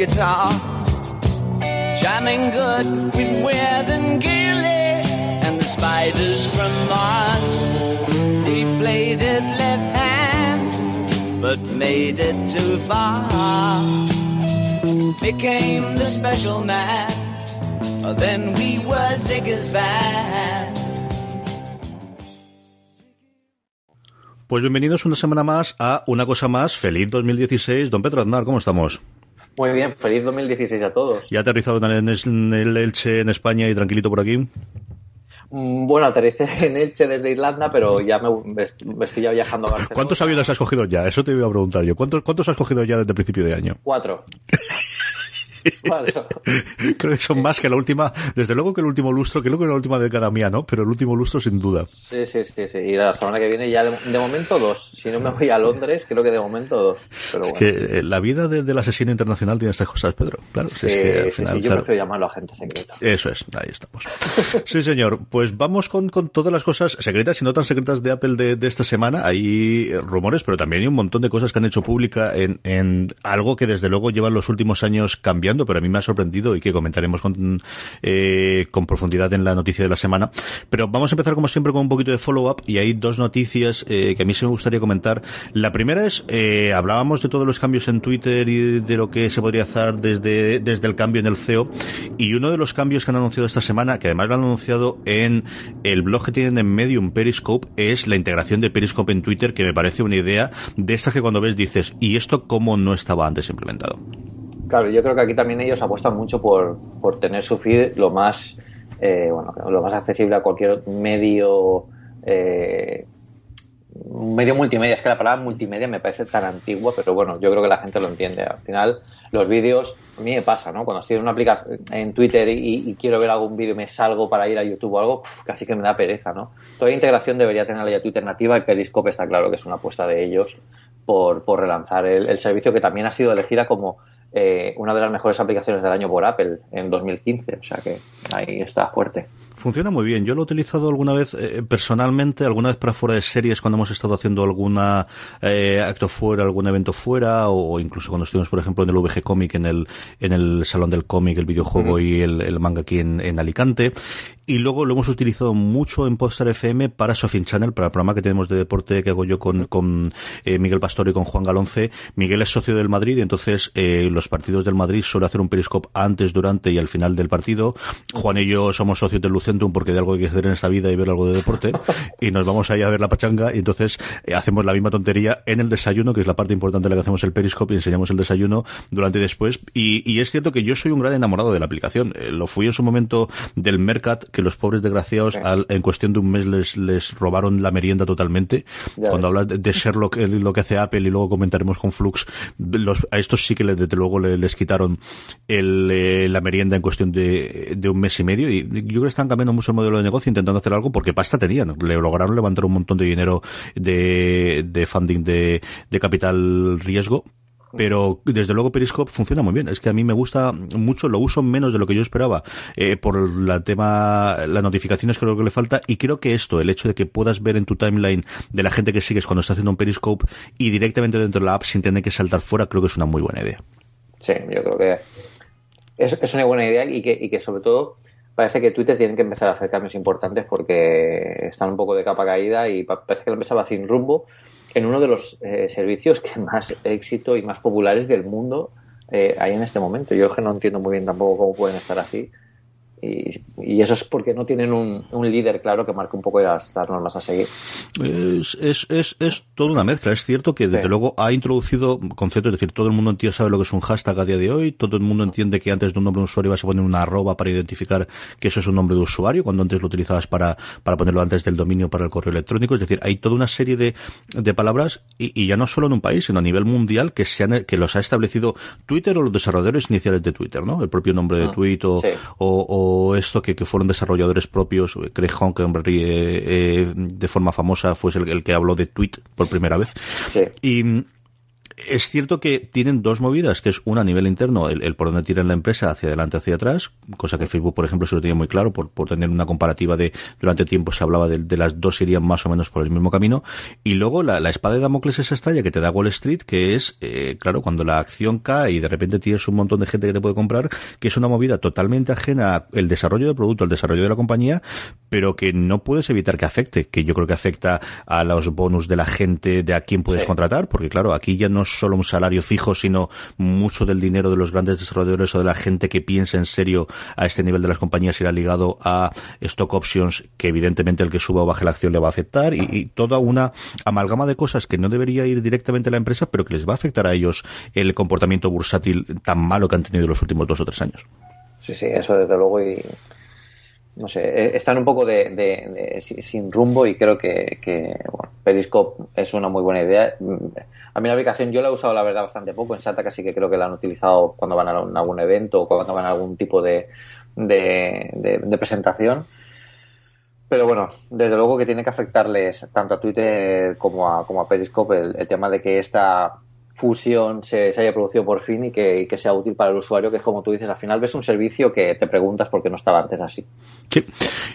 Guitar, jamming good with Weird and Gilly and the spiders from Mars. He played it left hand, but made it too far. Became the special man. Oh, then we were Ziggy's band. Pues bienvenidos una semana más a Una Cosa Más. Feliz 2016. Don Pedro Aznar, ¿cómo estamos? Muy bien, feliz 2016 a todos. ¿Ya aterrizado en el, Elche en España y tranquilito por aquí? Mm, Bueno, aterricé en Elche desde Irlanda, pero ya me, me- me estoy ya viajando a Barcelona. ¿Cuántos aviones has cogido ya? Eso te iba a preguntar yo. ¿Cuántos, cuántos has cogido ya desde el principio de año? Cuatro. Cuatro. Creo que son más que la última, desde luego que el último lustro, creo que la última década mía, ¿no? Pero el último lustro sin duda. Sí, sí, sí, sí. Y la semana que viene ya de, de momento dos. Si no me voy a Londres, creo que de momento dos. Pero Es bueno. que eh, la vida de- del asesino internacional tiene estas cosas, Pedro. Claro, Sí, es que al sí, final, sí, yo claro. prefiero llamarlo agente secreto. Eso es, ahí estamos. Sí, señor. Pues vamos con, con todas las cosas secretas y no tan secretas de Apple de, de esta semana. Hay eh, rumores, pero también hay un montón de cosas que han hecho pública en, en algo que desde luego llevan los últimos años cambiando, pero a mí me ha sorprendido y que comentaremos con, eh, con profundidad en la noticia de la semana. Pero vamos a empezar como siempre con un poquito de follow-up y hay dos noticias eh, que a mí sí me gustaría comentar. La primera es, eh, hablábamos de todos los cambios en Twitter y de lo que se podría hacer desde, desde el cambio en el CEO y uno de los cambios que han anunciado esta semana, que además lo han anunciado en el blog que tienen en Medium Periscope, es la integración de Periscope en Twitter, que me parece una idea de estas que cuando ves dices, ¿y esto cómo no estaba antes implementado? Claro, yo creo que aquí también ellos apuestan mucho por, por tener su feed lo más, eh, bueno, lo más accesible a cualquier medio, eh, medio multimedia. Es que la palabra multimedia me parece tan antigua, pero bueno, yo creo que la gente lo entiende. Al final, los vídeos, a mí me pasa, ¿no? Cuando estoy en una aplicación en Twitter y, quiero ver algún vídeo y me salgo para ir a YouTube o algo, casi que me da pereza, ¿no? Toda integración debería tener ya Twitter nativa y Periscope está claro que es una apuesta de ellos por, por relanzar el, el servicio que también ha sido elegida como eh, una de las mejores aplicaciones del año por Apple en 2015. O sea que ahí está fuerte. Funciona muy bien. Yo lo he utilizado alguna vez eh, personalmente, alguna vez para fuera de series cuando hemos estado haciendo alguna eh, acto fuera, algún evento fuera, o incluso cuando estuvimos, por ejemplo, en el VG Comic, en el, en el Salón del Cómic, el videojuego y el, el manga aquí en, en Alicante. Y luego lo hemos utilizado mucho en Podstar FM para Sofin Channel, para el programa que tenemos de deporte que hago yo con, con eh, Miguel Pastor y con Juan Galonce. Miguel es socio del Madrid y entonces eh, los partidos del Madrid suele hacer un periscope antes, durante y al final del partido. Juan y yo somos socios del Lucentum porque de algo hay que hacer en esta vida y ver algo de deporte. y nos vamos ahí a ver la pachanga y entonces eh, hacemos la misma tontería en el desayuno, que es la parte importante de la que hacemos el periscope y enseñamos el desayuno durante y después. Y, y es cierto que yo soy un gran enamorado de la aplicación. Eh, lo fui en su momento del Mercat, que los pobres desgraciados Sí. al- en cuestión de un mes les, les robaron la merienda totalmente. Ya Cuando hablas de, de Sherlock, lo que hace Apple y luego comentaremos con Flux, los, a estos sí que les- desde luego le- les, quitaron el, eh, la merienda en cuestión de, de un mes y medio. Y yo creo que están cambiando mucho el modelo de negocio, intentando hacer algo porque pasta tenían. Le lograron levantar un montón de dinero de, de funding de, de capital riesgo. Pero desde luego Periscope funciona muy bien. Es que a mí me gusta mucho, lo uso menos de lo que yo esperaba eh, por la tema, las notificaciones creo que le falta. Y creo que esto, el hecho de que puedas ver en tu timeline de la gente que sigues cuando está haciendo un Periscope y directamente dentro de la app sin tener que saltar fuera, creo que es una muy buena idea. Sí, yo creo que es, es una buena idea y que, y que sobre todo parece que Twitter tiene que empezar a hacer cambios importantes porque están un poco de capa caída y pa- parece que la empresa va sin rumbo en uno de los eh, servicios que más éxito y más populares del mundo eh, hay en este momento. Yo es que no entiendo muy bien tampoco cómo pueden estar así. Y, y eso es porque no tienen un, un líder claro que marque un poco las, las normas a seguir. Es, es, es, es toda una mezcla. Es cierto que desde Sí. luego ha introducido conceptos, es decir, todo el mundo entiende, sabe lo que es un hashtag a día de hoy, todo el mundo entiende que antes de un nombre de usuario vas a poner una arroba para identificar que eso es un nombre de usuario, cuando antes lo utilizabas para, para ponerlo antes del dominio para el correo electrónico. Es decir, hay toda una serie de, de palabras, y, y ya no solo en un país, sino a nivel mundial, que se han, que los ha establecido Twitter o los desarrolladores iniciales de Twitter, ¿no? El propio nombre de Ah, tweet o, sí. o, o esto que, que fueron desarrolladores propios, Craig Honkenberry eh, eh, de forma famosa fue el, el que habló de tweet por primera vez. Sí. Y Es cierto que tienen dos movidas, que es una a nivel interno, el, por dónde tiran la empresa hacia adelante, hacia atrás, cosa que Facebook, por ejemplo, se lo tenía muy claro, por, por tener una comparativa de, durante tiempo se hablaba de, las dos irían más o menos por el mismo camino. Y luego la, espada de Damocles esa estrella que te da Wall Street, que es, eh, claro, cuando la acción cae y de repente tienes un montón de gente que te puede comprar, que es una movida totalmente ajena al desarrollo del producto, al desarrollo de la compañía, pero que no puedes evitar que afecte, que yo creo que afecta a los bonus de la gente, de a quién puedes contratar, porque claro, aquí ya no es solo un salario fijo, sino mucho del dinero de los grandes desarrolladores o de la gente que piensa en serio a este nivel de las compañías irá ligado a stock options, que evidentemente el que suba o baje la acción le va a afectar, y, toda una amalgama de cosas que no debería ir directamente a la empresa, pero que les va a afectar a ellos el comportamiento bursátil tan malo que han tenido los últimos dos o tres años. Sí, sí, eso desde luego y no sé, eh, están un poco de, sin rumbo y creo que, bueno, Periscope es una muy buena idea. Mm, a mí la aplicación yo la he usado la verdad bastante poco en Santa, casi que creo que la han utilizado cuando van a algún evento o cuando van a algún tipo de, presentación. Pero bueno, desde luego que tiene que afectarles tanto a Twitter como a, como a Periscope el tema de que esta fusión se, haya producido por fin y que, sea útil para el usuario, que es como tú dices, al final ves un servicio que te preguntas por qué no estaba antes así. Sí.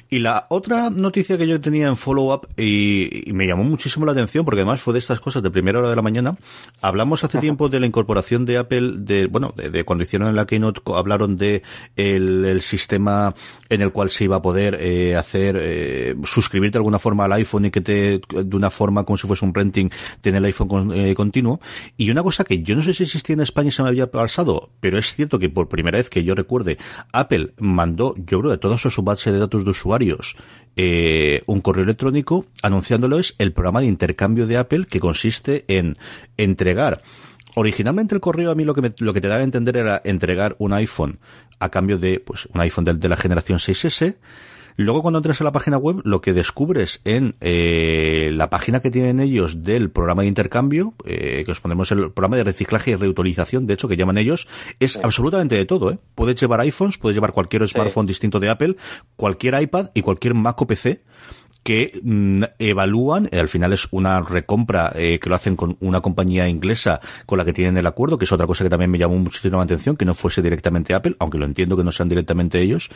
Y la otra noticia que yo tenía en follow-up y, me llamó muchísimo la atención, porque además fue de estas cosas de primera hora de la mañana, hablamos hace tiempo de la incorporación de Apple, de bueno, de, cuando hicieron en la Keynote, hablaron de el, sistema en el cual se iba a poder eh, hacer, eh, suscribirte de alguna forma al iPhone y que te, de una forma como si fuese un renting, tener el iPhone eh, continuo. Y una cosa que yo no sé si existía en España y se me había pasado, pero es cierto que por primera vez que yo recuerde, Apple mandó, yo creo, de toda su base de datos de usuarios, eh, un correo electrónico anunciándoles el programa de intercambio de Apple que consiste en entregar. Originalmente el correo a mí lo que, lo que te daba a entender era entregar un iPhone a cambio de pues un iPhone de, de la generación 6S Luego cuando entras a la página web, lo que descubres en eh, la página que tienen ellos del programa de intercambio, eh, que os ponemos el programa de reciclaje y reutilización, de hecho, que llaman ellos, es absolutamente de todo. ¿eh? Puedes llevar iPhones, puedes llevar cualquier smartphone distinto de Apple, cualquier iPad y cualquier Mac o PC que mm, evalúan, eh, al final es una recompra eh, que lo hacen con una compañía inglesa con la que tienen el acuerdo, que es otra cosa que también me llamó muchísimo la atención, que no fuese directamente Apple, aunque lo entiendo que no sean directamente ellos,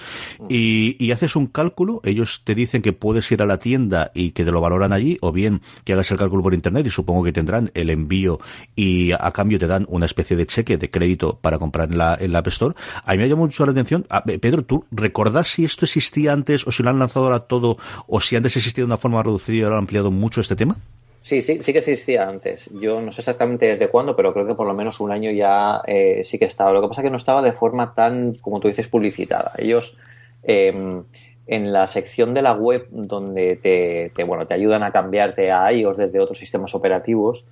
y, y haces un cálculo, ellos te dicen que puedes ir a la tienda y que te lo valoran allí, o bien que hagas el cálculo por internet y supongo que tendrán el envío y a cambio te dan una especie de cheque de crédito para comprar en la, en la App Store. A mí me llamó mucho la atención. Pedro, ¿tú recordás si esto existía antes o si lo han lanzado ahora todo o si antes existía de una forma reducida y ahora ha ampliado mucho este tema? Sí, sí, sí que existía antes. Yo no sé exactamente desde cuándo, pero creo que por lo menos un año ya eh, sí que estaba. Lo que pasa es que no estaba de forma tan, como tú dices, publicitada. Ellos em, en la sección de la web donde te, bueno, te ayudan a cambiarte a iOS desde otros sistemas operativos,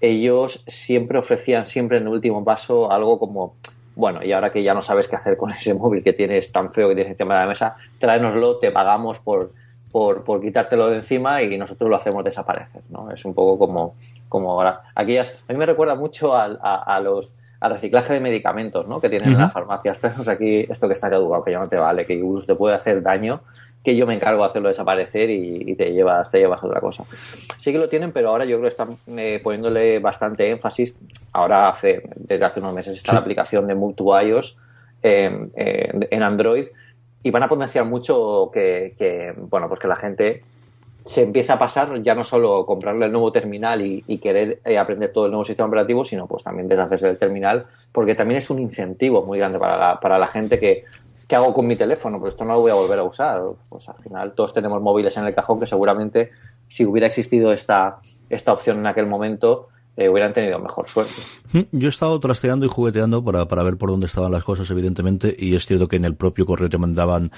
ellos siempre ofrecían, siempre en el último paso, algo como, bueno, y ahora que ya no sabes qué hacer con ese móvil que tienes tan feo que tienes encima de la mesa, tráenoslo, te pagamos por por, por quitártelo de encima y nosotros lo hacemos desaparecer, ¿no? Es un poco como, como aquellas... A mí me recuerda mucho a, a, los al reciclaje de medicamentos, ¿no? Que tienen en las farmacias. Tenemos aquí esto que está caducado, que ya no te vale, que incluso te puede hacer daño, que yo me encargo de hacerlo desaparecer y, te llevas te llevas a otra cosa. Sí que lo tienen, pero ahora yo creo que están eh, poniéndole bastante énfasis. Ahora hace desde hace unos meses está la aplicación de Move iOS eh, en Android y van a potenciar mucho que, bueno, pues que la gente se empiece a pasar ya no solo comprarle el nuevo terminal y, querer eh, aprender todo el nuevo sistema operativo, sino pues también deshacerse del terminal, porque también es un incentivo muy grande para la, para la gente que, ¿qué hago con mi teléfono? Pues esto no lo voy a volver a usar. Pues al final todos tenemos móviles en el cajón que seguramente si hubiera existido esta, esta opción en aquel momento, eh, hubieran tenido mejor suerte. Mm, yo he estado trasteando y jugueteando para, para ver por dónde estaban las cosas, evidentemente, y es cierto que en el propio correo te mandaban,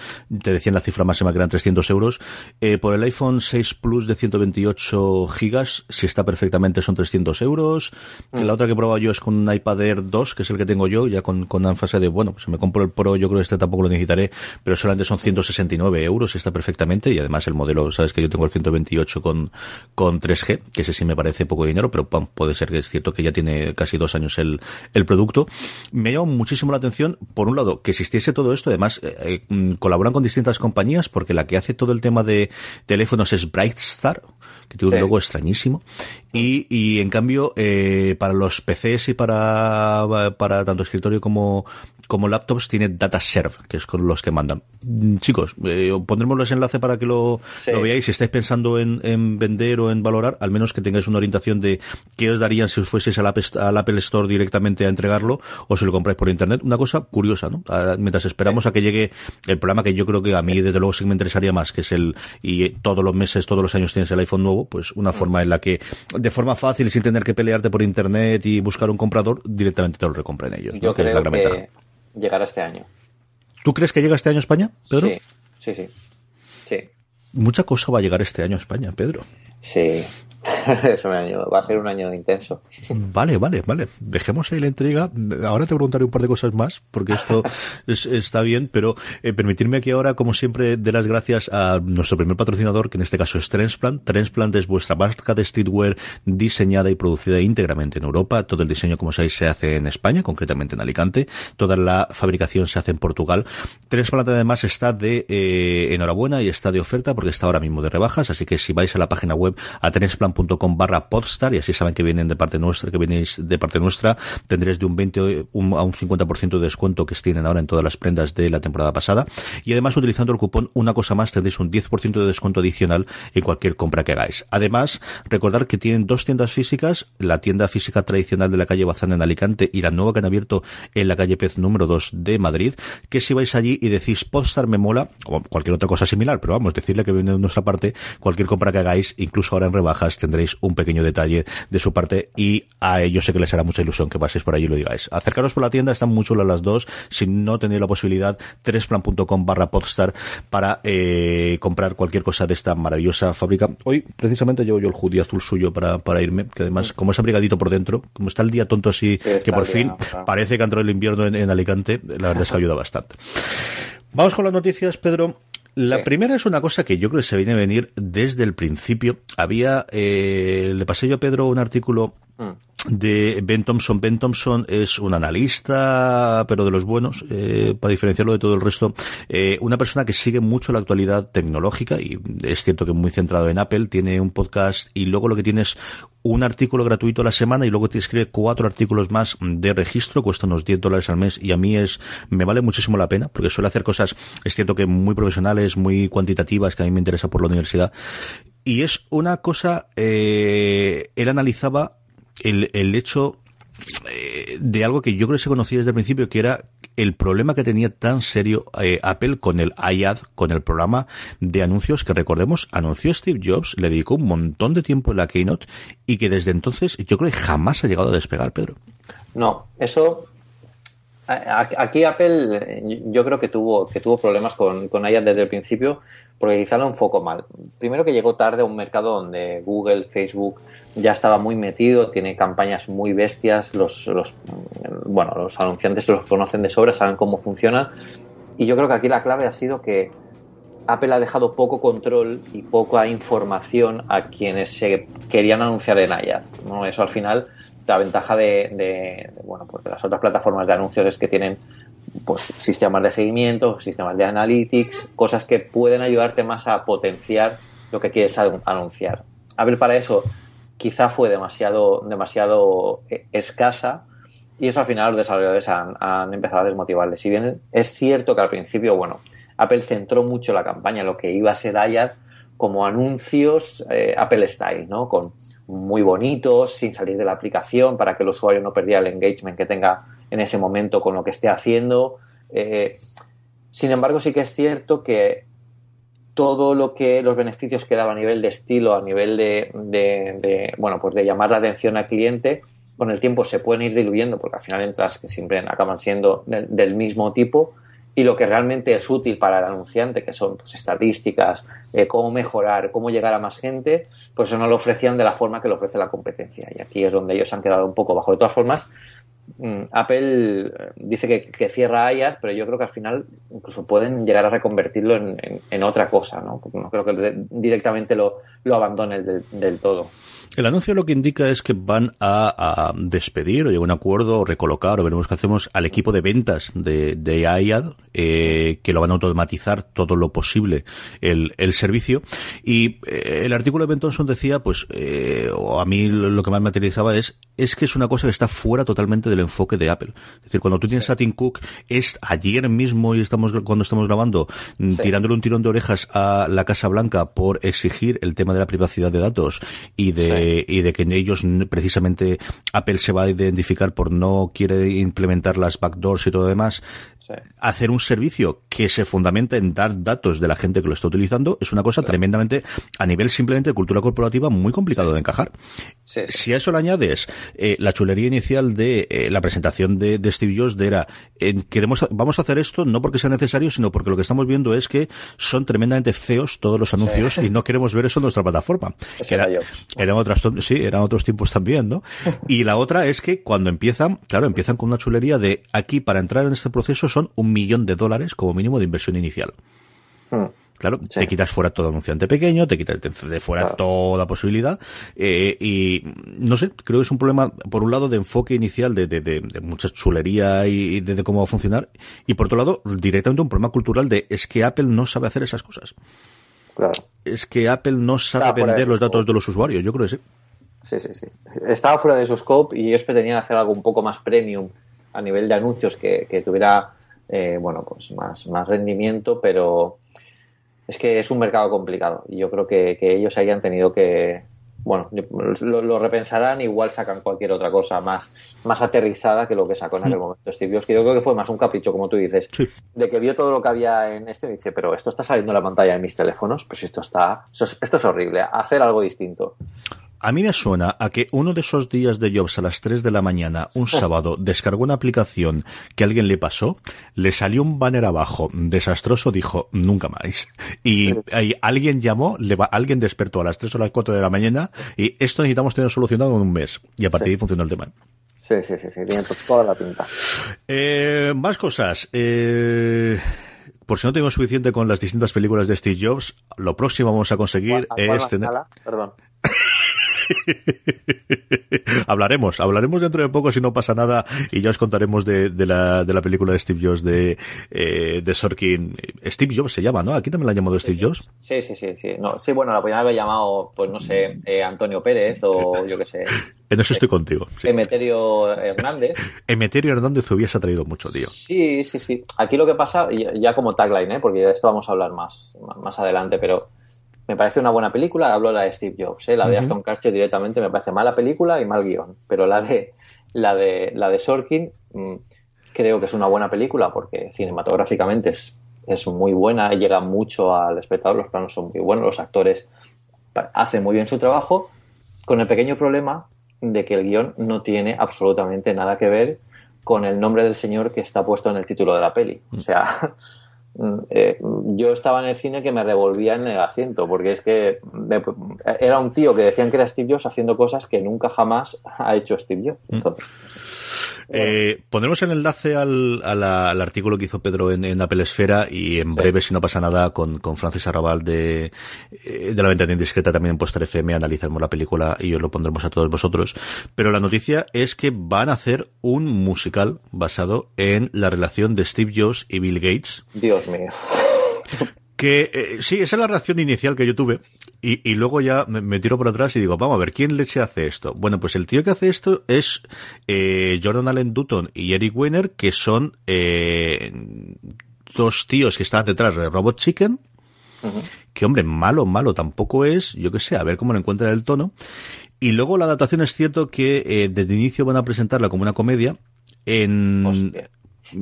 te decían la cifra máxima que eran 300 euros. Eh, por el iPhone 6 Plus de 128 gigas, si está perfectamente, son 300 euros. La otra que he probado yo es con un iPad Air 2, que es el que tengo yo, ya con, con énfasis de, bueno, pues si me compro el Pro, yo creo que este tampoco lo necesitaré, pero solamente son 169 euros, está perfectamente, y además el modelo, sabes que yo tengo el 128 con, con 3G, que ese sí me parece poco dinero, pero puede ser que es cierto que ya tiene casi dos años el, el producto. Me llamó muchísimo la atención, por un lado, que existiese todo esto, además eh, eh, colaboran con distintas compañías, porque la que hace todo el tema de teléfonos es Brightstar, que tiene un logo extrañísimo. Y, y en cambio, eh, para los PCs y para, para tanto escritorio como, como laptops tiene DataServe, que es con los que mandan. Mm, chicos, eh, pondremos los enlaces para que lo, veáis. Si estáis pensando en, vender o en valorar, al menos que tengáis una orientación de qué os darían si os fueseis al Apple, al Apple Store directamente a entregarlo o si lo compráis por internet. Una cosa curiosa, ¿no? Mientras esperamos a que llegue el programa que yo creo que a mí desde luego sí me interesaría más, que es el, y todos los meses, todos los años tienes el iPhone nuevo, pues una mm. forma en la que, de forma fácil, sin tener que pelearte por internet y buscar un comprador, directamente te lo recompren ellos. Yo creo que llegará este año. ¿Tú crees que llega este año a España, Pedro? Sí, sí, sí. sí. Mucha cosa va a llegar este año a España, Pedro. Sí, es un año, va a ser un año intenso. Vale, vale, vale. Dejemos ahí la intriga. Ahora te preguntaré un par de cosas más, porque esto está bien, pero eh, permitirme aquí ahora, como siempre, de las gracias a nuestro primer patrocinador, que en este caso es Transplant. Transplant es vuestra marca de streetwear diseñada y producida íntegramente en Europa. Todo el diseño, como sabéis, se hace en España, concretamente en Alicante. Toda la fabricación se hace en Portugal. Transplant además está de eh, enhorabuena y está de oferta porque está ahora mismo de rebajas, así que si vais a la página web a transplant com barra podstar y así saben que vienen de parte nuestra, que venís de parte nuestra, tendréis de un 20 a un 50% de descuento que tienen ahora en todas las prendas de la temporada pasada. Y además, utilizando el cupón Una Cosa Más, tendréis un 10% de descuento adicional en cualquier compra que hagáis. Además, recordar que tienen dos tiendas físicas, la tienda física tradicional de la calle Bazán en Alicante y la nueva que han abierto en la calle Pez número 2 de Madrid, que si vais allí y decís Podstar me mola, o cualquier otra cosa similar, pero vamos, decirle que viene de nuestra parte, cualquier compra que hagáis, incluso ahora en rebajas, tendréis un pequeño detalle de su parte y a ellos sé que les hará mucha ilusión que paséis por allí y lo digáis. Acercaros por la tienda, están muy chulas las dos. Si no tenéis la posibilidad, tresplan.com barra podstar para eh, comprar cualquier cosa de esta maravillosa fábrica. Hoy, precisamente, llevo yo el hoodie azul suyo para, para irme, que además, como es abrigadito por dentro, como está el día tonto así, que por fin parece que ha entrado el invierno en, en Alicante, la verdad es que ayuda bastante. Vamos con las noticias, Pedro. La primera es una cosa que yo creo que se viene a venir desde el principio. Había, eh, le pasé yo a Pedro un artículo mm de Ben Thompson. Ben Thompson es un analista, pero de los buenos, eh, para diferenciarlo de todo el resto. Eh, una persona que sigue mucho la actualidad tecnológica y es cierto que muy centrado en Apple. Tiene un podcast y luego lo que tiene es un artículo gratuito a la semana y luego te escribe cuatro artículos más de registro, cuesta unos 10 dólares al mes y a mí es, me vale muchísimo la pena porque suele hacer cosas, es cierto que muy profesionales, muy cuantitativas, que a mí me interesa por la universidad. Y es una cosa, eh, él analizaba el, el hecho eh, de algo que yo creo que se conocía desde el principio, que era el problema que tenía tan serio eh, Apple con el iAd, con el programa de anuncios que recordemos, anunció Steve Jobs, le dedicó un montón de tiempo en la Keynote y que desde entonces yo creo que jamás ha llegado a despegar, Pedro. No, eso aquí Apple yo creo que tuvo que tuvo problemas con, con iAd desde el principio porque quizá lo enfocó mal. Primero que llegó tarde a un mercado donde Google, Facebook ya estaba muy metido, tiene campañas muy bestias, los, los, bueno, los anunciantes los conocen de sobra, saben cómo funciona. Y yo creo que aquí la clave ha sido que Apple ha dejado poco control y poca información a quienes se querían anunciar en iAd. ¿no? Eso al final, la ventaja de, de, bueno, pues de las otras plataformas de anuncios es que tienen pues, sistemas de seguimiento, sistemas de analytics, cosas que pueden ayudarte más a potenciar lo que quieres anunciar. Apple para eso quizá fue demasiado, demasiado eh, escasa y eso al final los desarrolladores han, empezado a desmotivarles. Si bien es cierto que al principio, bueno, Apple centró mucho la campaña lo que iba a ser iAd como anuncios eh, Apple Style, ¿no? Con muy bonitos, sin salir de la aplicación para que el usuario no perdiera el engagement que tenga en ese momento con lo que esté haciendo. Eh, sin embargo, sí que es cierto que todo lo que los beneficios que daba a nivel de estilo, a nivel de, bueno, pues de llamar la atención al cliente, con el tiempo se pueden ir diluyendo porque al final entras que siempre acaban siendo del, mismo tipo y lo que realmente es útil para el anunciante, que son pues, estadísticas, eh, cómo mejorar, cómo llegar a más gente, pues eso no lo ofrecían de la forma que lo ofrece la competencia. Y aquí es donde ellos han quedado un poco bajo. De todas formas, Apple eh, dice que, cierra iOS, pero yo creo que al final incluso pueden llegar a reconvertirlo en, otra cosa, ¿no? Creo que directamente lo, lo abandonen del todo. El anuncio lo que indica es que van a, despedir o llegar a un acuerdo o recolocar o veremos qué hacemos al equipo de ventas de, de AIAD, eh, que lo van a automatizar todo lo posible el, el servicio. Y eh, el artículo de Ben Thompson decía, pues, eh, o a mí lo que más me materializaba es, es que es una cosa que está fuera totalmente del enfoque de Apple. Es decir, cuando tú tienes a Tim Cook, es ayer mismo y estamos, cuando estamos grabando, tirándole un tirón de orejas a la Casa Blanca por exigir el tema de la privacidad de datos y de, y de que en ellos precisamente Apple se va a identificar por no quiere implementar las backdoors y todo lo demás hacer un servicio que se fundamenta en dar datos de la gente que lo está utilizando es una cosa tremendamente, a nivel simplemente de cultura corporativa, muy complicado de encajar. Si a eso le añades eh, la chulería inicial de eh, la presentación de, Steve Jobs, de era, queremos, vamos a hacer esto no porque sea necesario, sino porque lo que estamos viendo es que son tremendamente feos todos los anuncios y no queremos ver eso en nuestra plataforma. eran otras, sí, eran otros tiempos también, ¿no? y la otra es que cuando empiezan, claro, empiezan con una chulería de aquí para entrar en este proceso son un millón de dólares como mínimo de inversión inicial. Hmm. Claro, te quitas fuera todo anunciante pequeño, te quitas de fuera toda posibilidad. Eh, y no sé, creo que es un problema, por un lado, de enfoque inicial de, de, mucha chulería y de, cómo va a funcionar. Y por otro lado, directamente un problema cultural de es que Apple no sabe hacer esas cosas. Claro. Es que Apple no sabe vender los datos de los usuarios, yo creo que sí. Sí, sí, sí. Estaba fuera de su scope y ellos pretendían hacer algo un poco más premium a nivel de anuncios que, que tuviera eh, bueno, pues más, más rendimiento, pero es que es un mercado complicado y yo creo que, ellos hayan tenido que, bueno, lo, repensarán, igual sacan cualquier otra cosa más, más aterrizada que lo que sacó en aquel momento Steve Jobs, que yo creo que fue más un capricho, como tú dices, de que vio todo lo que había en este y dice, pero esto está saliendo en la pantalla de mis teléfonos, pues esto está, esto es horrible, hacer algo distinto. A mí me suena a que uno de esos días de Jobs a las 3 de la mañana, un sábado, descargó una aplicación que alguien le pasó, le salió un banner abajo, desastroso, dijo, nunca más. Y alguien llamó, le va, alguien despertó a las 3 o las 4 de la mañana y esto necesitamos tener solucionado en un mes. Y a partir de ahí funcionó el tema. Sí, sí, sí, sí, tiene toda la pinta. Eh, más cosas. Eh, por si no tenemos suficiente con las distintas películas de Steve Jobs, lo próximo vamos a conseguir es tener... Perdón. hablaremos, hablaremos dentro de poco si no pasa nada y ya os contaremos de, la, de la película de Steve Jobs de, eh, de Sorkin. Steve Jobs se llama, ¿no? Aquí también la han llamado Steve Jobs. Sí, sí, sí, sí. No, sí, bueno, la podrían haber llamado, pues no sé, eh, Antonio Pérez o yo qué sé. En eso estoy contigo. Emeterio Hernández. Emeterio Hernández hubiese traído mucho, tío. Sí, sí, sí. Aquí lo que pasa, ya como tagline, ¿eh? porque de esto vamos a hablar más, más adelante, pero me parece una buena película, hablo la de Steve Jobs, ¿eh? la de Aston Kutcher directamente me parece mala película y mal guion, pero la de la de la de Sorkin mm, creo que es una buena película porque cinematográficamente es, es muy buena, llega mucho al espectador, los planos son muy buenos, los actores hacen muy bien su trabajo, con el pequeño problema de que el guion no tiene absolutamente nada que ver con el nombre del señor que está puesto en el título de la peli. O sea, Mm, eh, yo estaba en el cine que me revolvía en el asiento, porque es que era un tío que decían que era Steve Jobs haciendo cosas que nunca jamás ha hecho Steve Jobs. Mm. Eh, pondremos el enlace al, artículo que hizo Pedro en, Apple Esfera y en breve, si no pasa nada, con, con Francis Arrabal de, eh, de la ventana indiscreta también en Poster FM analizaremos la película y os lo pondremos a todos vosotros. Pero la noticia es que van a hacer un musical basado en la relación de Steve Jobs y Bill Gates. Dios mío. Que eh, sí, esa es la reacción inicial que yo tuve. Y, luego ya me, tiro por atrás y digo, vamos a ver, ¿quién leche hace esto? Bueno, pues el tío que hace esto es eh, Jordan Allen Dutton y Eric Weiner, que son eh, dos tíos que están detrás de Robot Chicken. Que hombre, malo, malo tampoco es, yo qué sé, a ver cómo lo encuentra el tono. Y luego la adaptación es cierto que eh, desde inicio van a presentarla como una comedia. En.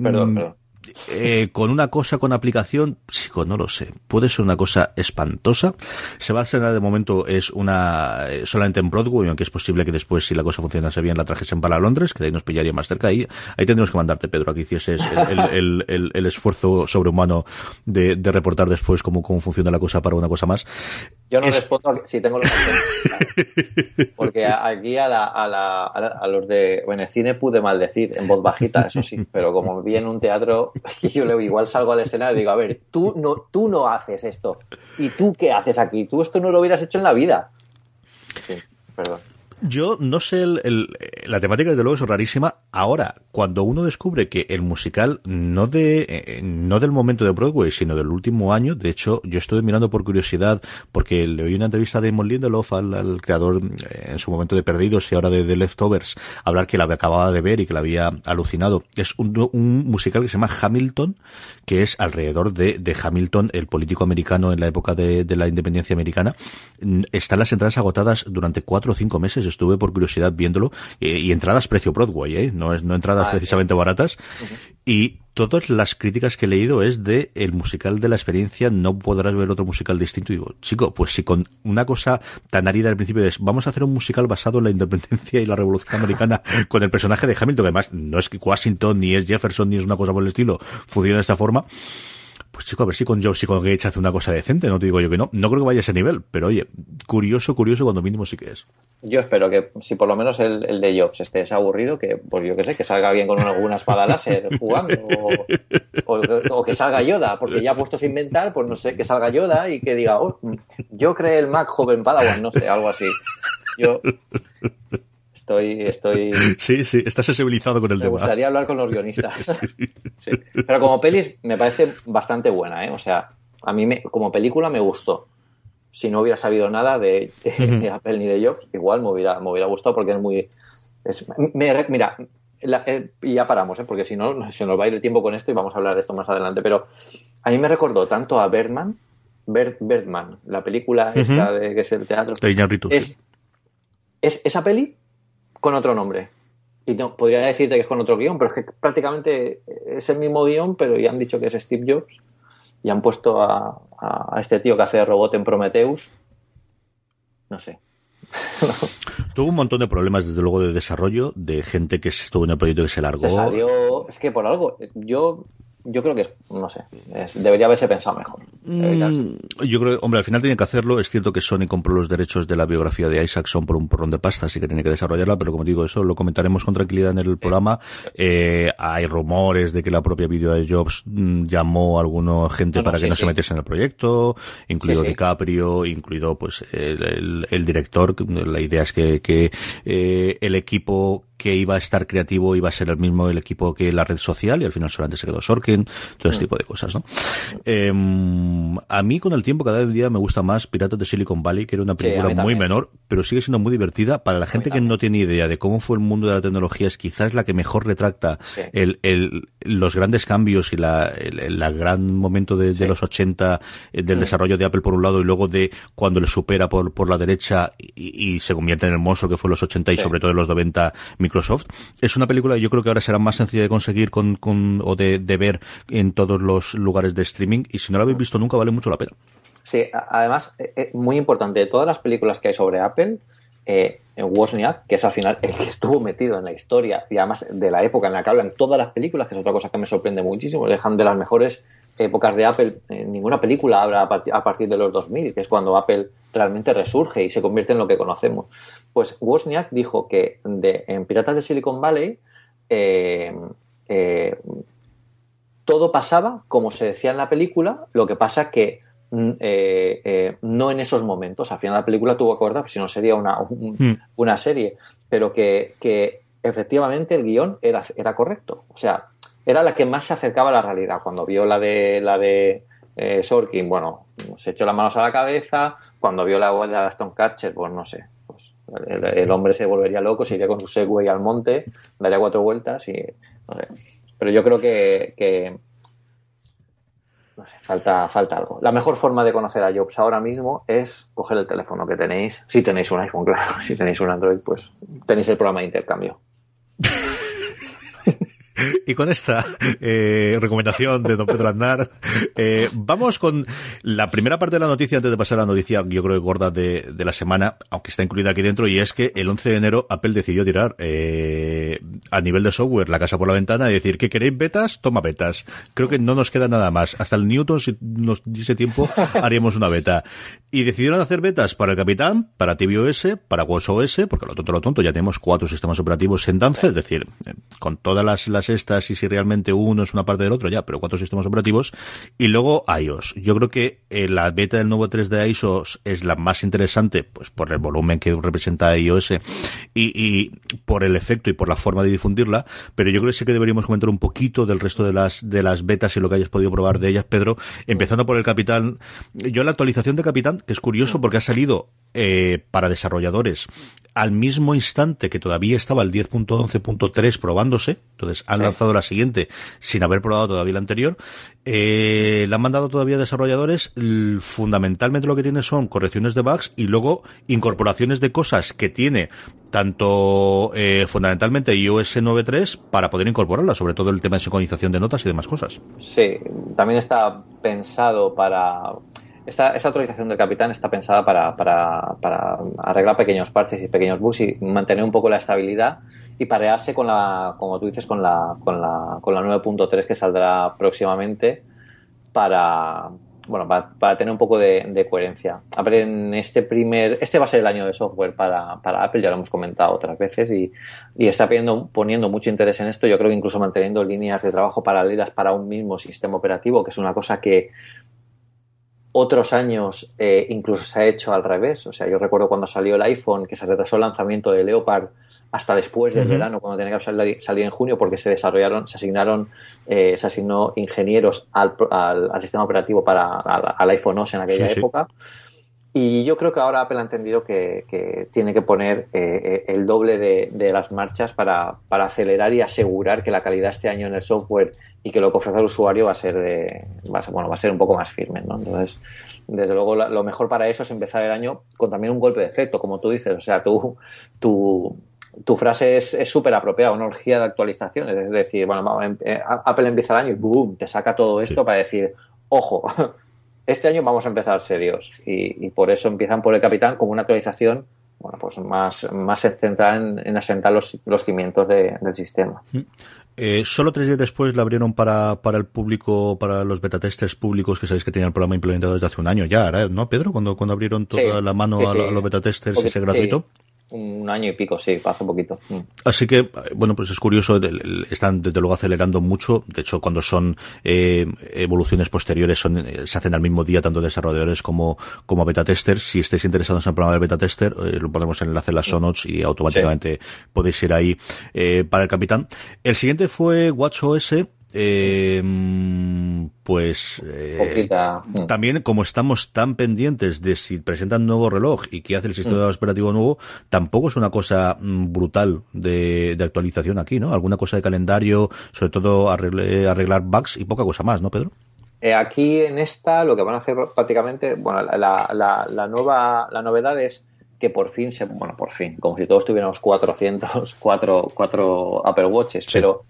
Perdón, perdón. Eh, con una cosa, con aplicación, chico, no lo sé. Puede ser una cosa espantosa. Se va a hacer de momento es una eh, solamente en Broadway, aunque es posible que después, si la cosa funcionase bien, la trajesen para Londres, que de ahí nos pillaría más cerca. Ahí, ahí tendríamos que mandarte, Pedro, a que hicieses el, el, el, esfuerzo sobrehumano de, de reportar después cómo, cómo funciona la cosa para una cosa más. Yo no respondo si tengo los Porque aquí a, la, a, la, a, los de en el cine pude maldecir en voz bajita, eso sí, pero como vi en un teatro, yo le igual salgo al escenario y digo, a ver, tú no, tú no haces esto. ¿Y tú qué haces aquí? Tú esto no lo hubieras hecho en la vida. Sí, perdón. Yo no sé, el, la temática desde luego es rarísima. Ahora, cuando uno descubre que el musical no de eh, no del momento de Broadway, sino del último año, de hecho, yo estuve mirando por curiosidad, porque le oí una entrevista de Damon Lindelof al, creador eh, en su momento de Perdidos y ahora de Leftovers, hablar que la acababa de ver y que la había alucinado. Es un, un musical que se llama Hamilton, que es alrededor de, de Hamilton, el político americano en la época de, la independencia americana. Están las entradas agotadas durante cuatro o cinco meses estuve por curiosidad viéndolo, eh, y entradas precio Broadway, ¿eh? no, es, no entradas ah, precisamente baratas, y todas las críticas que he leído es de el musical de la experiencia, no podrás ver otro musical distinto. Y digo, chico, pues si con una cosa tan árida al principio es, vamos a hacer un musical basado en la independencia y la revolución americana con el personaje de Hamilton, que además no es Washington, ni es Jefferson, ni es una cosa por el estilo, funciona de esta forma. Pues chico, a ver si con Joe, si con Gates hace una cosa decente, no te digo yo que no. No creo que vaya a ese nivel, pero oye, curioso, curioso, cuando mínimo sí que es. Yo espero que si por lo menos el, el de Jobs esté aburrido, que pues yo que sé, que salga bien con alguna espada láser jugando, o, o, que salga Yoda, porque ya puestos a inventar, pues no sé, que salga Yoda y que diga, oh, yo creé el Mac joven Padawan, no sé, algo así. Yo Estoy, estoy. Sí, sí, estás sensibilizado con el me tema. Me gustaría hablar con los guionistas. sí. Pero como pelis me parece bastante buena, ¿eh? O sea, a mí me, como película me gustó. Si no hubiera sabido nada de, de, Apple ni de Jobs, igual me hubiera, me hubiera gustado porque es muy. Es, me, mira, la, eh, y ya paramos, ¿eh? porque si no, se nos va a ir el tiempo con esto y vamos a hablar de esto más adelante. Pero a mí me recordó tanto a Birdman, Bird, Birdman, la película esta de que es el teatro. Es, es, esa peli con otro nombre. Y no, podría decirte que es con otro guion, pero es que prácticamente es el mismo guion, pero ya han dicho que es Steve Jobs y han puesto a, a este tío que hace de robot en Prometheus. No sé. Tuvo un montón de problemas, desde luego, de desarrollo, de gente que estuvo en el proyecto que se largó. Se salió, es que por algo, yo yo creo que es, no sé, debería haberse pensado mejor. Mm, yo creo, hombre, al final tiene que hacerlo. Es cierto que Sony compró los derechos de la biografía de Isaacson por un porrón de pasta, así que tiene que desarrollarla, pero como digo, eso lo comentaremos con tranquilidad en el programa. Eh, hay rumores de que la propia video de Jobs mm, llamó a alguna gente para que no se metiese en el proyecto, incluido DiCaprio, incluido pues el, el, director. La idea es que, que eh, el equipo que iba a estar creativo iba a ser el mismo el equipo que la red social y al final solamente se quedó Sorkin, todo ese mm. tipo de cosas, ¿no? Eh, a mí con el tiempo cada día me gusta más Piratas de Silicon Valley, que era una película muy menor, pero sigue siendo muy divertida. Para la gente que no tiene idea de cómo fue el mundo de la tecnología, es quizás la que mejor retracta el, el, los grandes cambios y la, el, gran momento de, de los 80 eh, del mm. desarrollo de Apple por un lado y luego de cuando le supera por, por la derecha y, y se convierte en el monstruo que fue los 80 y sobre todo en los 90 Microsoft. Es una película yo creo que ahora será más sencilla de conseguir con, con o de, de, ver en todos los lugares de streaming y si no la habéis visto nunca vale mucho la pena. Sí, además, eh, eh, muy importante, de todas las películas que hay sobre Apple, eh, Wozniak, que es al final el que estuvo metido en la historia y además de la época en la que hablan todas las películas, que es otra cosa que me sorprende muchísimo, dejan de las mejores épocas de Apple, en ninguna película habla a partir de los 2000, que es cuando Apple realmente resurge y se convierte en lo que conocemos. Pues Wozniak dijo que de, en Piratas de Silicon Valley eh, eh, todo pasaba como se decía en la película, lo que pasa que mm, eh, no en esos momentos. Al final la película tuvo que acordar, si no sería una, hmm. una serie, pero que, que, efectivamente el guion era, era correcto. O sea, era la que más se acercaba a la realidad. Cuando vio la de la de Sorkin, bueno, se echó las manos a la cabeza. Cuando vio la de Aston Catcher, pues no sé, el, hombre se volvería loco, se iría con su Segway al monte, daría cuatro vueltas y. No sé. Pero yo creo que, falta, falta algo. La mejor forma de conocer a Jobs ahora mismo es coger el teléfono que tenéis. Si tenéis un iPhone, claro. Si tenéis un Android, pues tenéis el programa de intercambio. y con esta eh, recomendación de don Pedro Aznar, eh, vamos con la primera parte de la noticia antes de pasar a la noticia, yo creo que gorda de, de la semana, aunque está incluida aquí dentro, y es que el 11 de enero Apple decidió tirar eh, a nivel de software la casa por la ventana y decir que queréis betas, toma betas. Creo que no nos queda nada más. Hasta el Newton, si nos diese tiempo, haríamos una beta. Y decidieron hacer betas para el Capitán, para tvOS, para WatchOS, porque lo tonto, lo tonto, ya tenemos cuatro sistemas operativos en danza, es decir, eh, con todas las, las estas y si realmente uno es una parte del otro, ya, pero cuatro sistemas operativos. Y luego iOS. Yo creo que eh, la beta del nuevo 3 de iOS es la más interesante, pues por el volumen que representa iOS y, por el efecto y por la forma de difundirla, pero yo creo que sí que deberíamos comentar un poquito del resto de las, de las betas y lo que hayas podido probar de ellas, Pedro, empezando por el Capitán. Yo la actualización de Capitán, que es curioso porque ha salido eh, para desarrolladores al mismo instante que todavía estaba el 10.11.3 probándose, entonces han Sí. lanzado la siguiente sin haber probado todavía la anterior, eh, la han mandado todavía a desarrolladores, fundamentalmente lo que tiene son correcciones de bugs y luego incorporaciones de cosas que tiene tanto eh, fundamentalmente iOS 9.3 para poder incorporarla, sobre todo el tema de sincronización de notas y demás cosas. Sí, también está pensado para. Esta, esta actualización del Capitán está pensada para, para, para arreglar pequeños parches y pequeños bugs y mantener un poco la estabilidad y parearse con la, como tú dices, con la, con la, con la 9.3 que saldrá próximamente para, bueno, para, para tener un poco de, coherencia. A ver, en este primer, este va a ser el año de software para, para Apple, ya lo hemos comentado otras veces y, y está poniendo, poniendo mucho interés en esto. Yo creo que incluso manteniendo líneas de trabajo paralelas para un mismo sistema operativo, que es una cosa que otros años eh, incluso se ha hecho al revés. O sea, yo recuerdo cuando salió el iPhone que se retrasó el lanzamiento de Leopard hasta después del verano, cuando tenía que salir, salir en junio, porque se desarrollaron, se asignaron, eh, se asignó ingenieros al, al, al sistema operativo para al, al iPhone OS en aquella Sí, sí. Y yo creo que ahora Apple ha entendido que, que tiene que poner eh, eh, el doble de, de las marchas para, para acelerar y asegurar que la calidad este año en el software y que lo que ofrece al usuario va a ser de, va a ser, bueno, va a ser un poco más firme, ¿no? Entonces, desde luego la- lo mejor para eso es empezar el año con también un golpe de efecto, como tú dices. O sea, tú, tu, tu frase es súper apropiada, una orgía de actualizaciones. Es decir, bueno, em- eh, Apple empieza el año y boom, te saca todo esto Sí. para decir, ojo, este año vamos a empezar serios. Y, y por eso empiezan por el Capitán como una actualización bueno, pues más, más centrada en, en asentar los, los cimientos de- del sistema. Eh, solo tres días después la abrieron para, para el público, para los beta testers públicos que sabéis que tenían el programa implementado desde hace un año ya, ¿era, ¿no, Pedro? Cuando, cuando abrieron toda Sí, la mano sí, a, sí. a los beta testers Porque- ese gratuito. Un año y pico, sí, hace poquito. Mm. Así que, bueno, pues es curioso, están desde luego acelerando mucho. De hecho, cuando son eh, evoluciones posteriores, son, eh, se hacen al mismo día tanto desarrolladores como, como beta testers. Si estáis interesados en el programa de beta tester, eh, lo ponemos en el enlace en las show notes y automáticamente podéis ir ahí eh, para el capitán. El siguiente fue WatchOS. Eh, mm, pues eh, mm. también como estamos tan pendientes de si presentan nuevo reloj y qué hace el sistema operativo nuevo, tampoco es una cosa mm, brutal de, de actualización aquí, ¿no? Alguna cosa de calendario, sobre todo arregle- arreglar bugs y poca cosa más, ¿no, Pedro? Eh, aquí en esta lo que van a hacer prácticamente, bueno, la, la, la nueva, la novedad es que por fin se, bueno, por fin, como si todos tuviéramos 400, 4, 4 Apple Watches, pero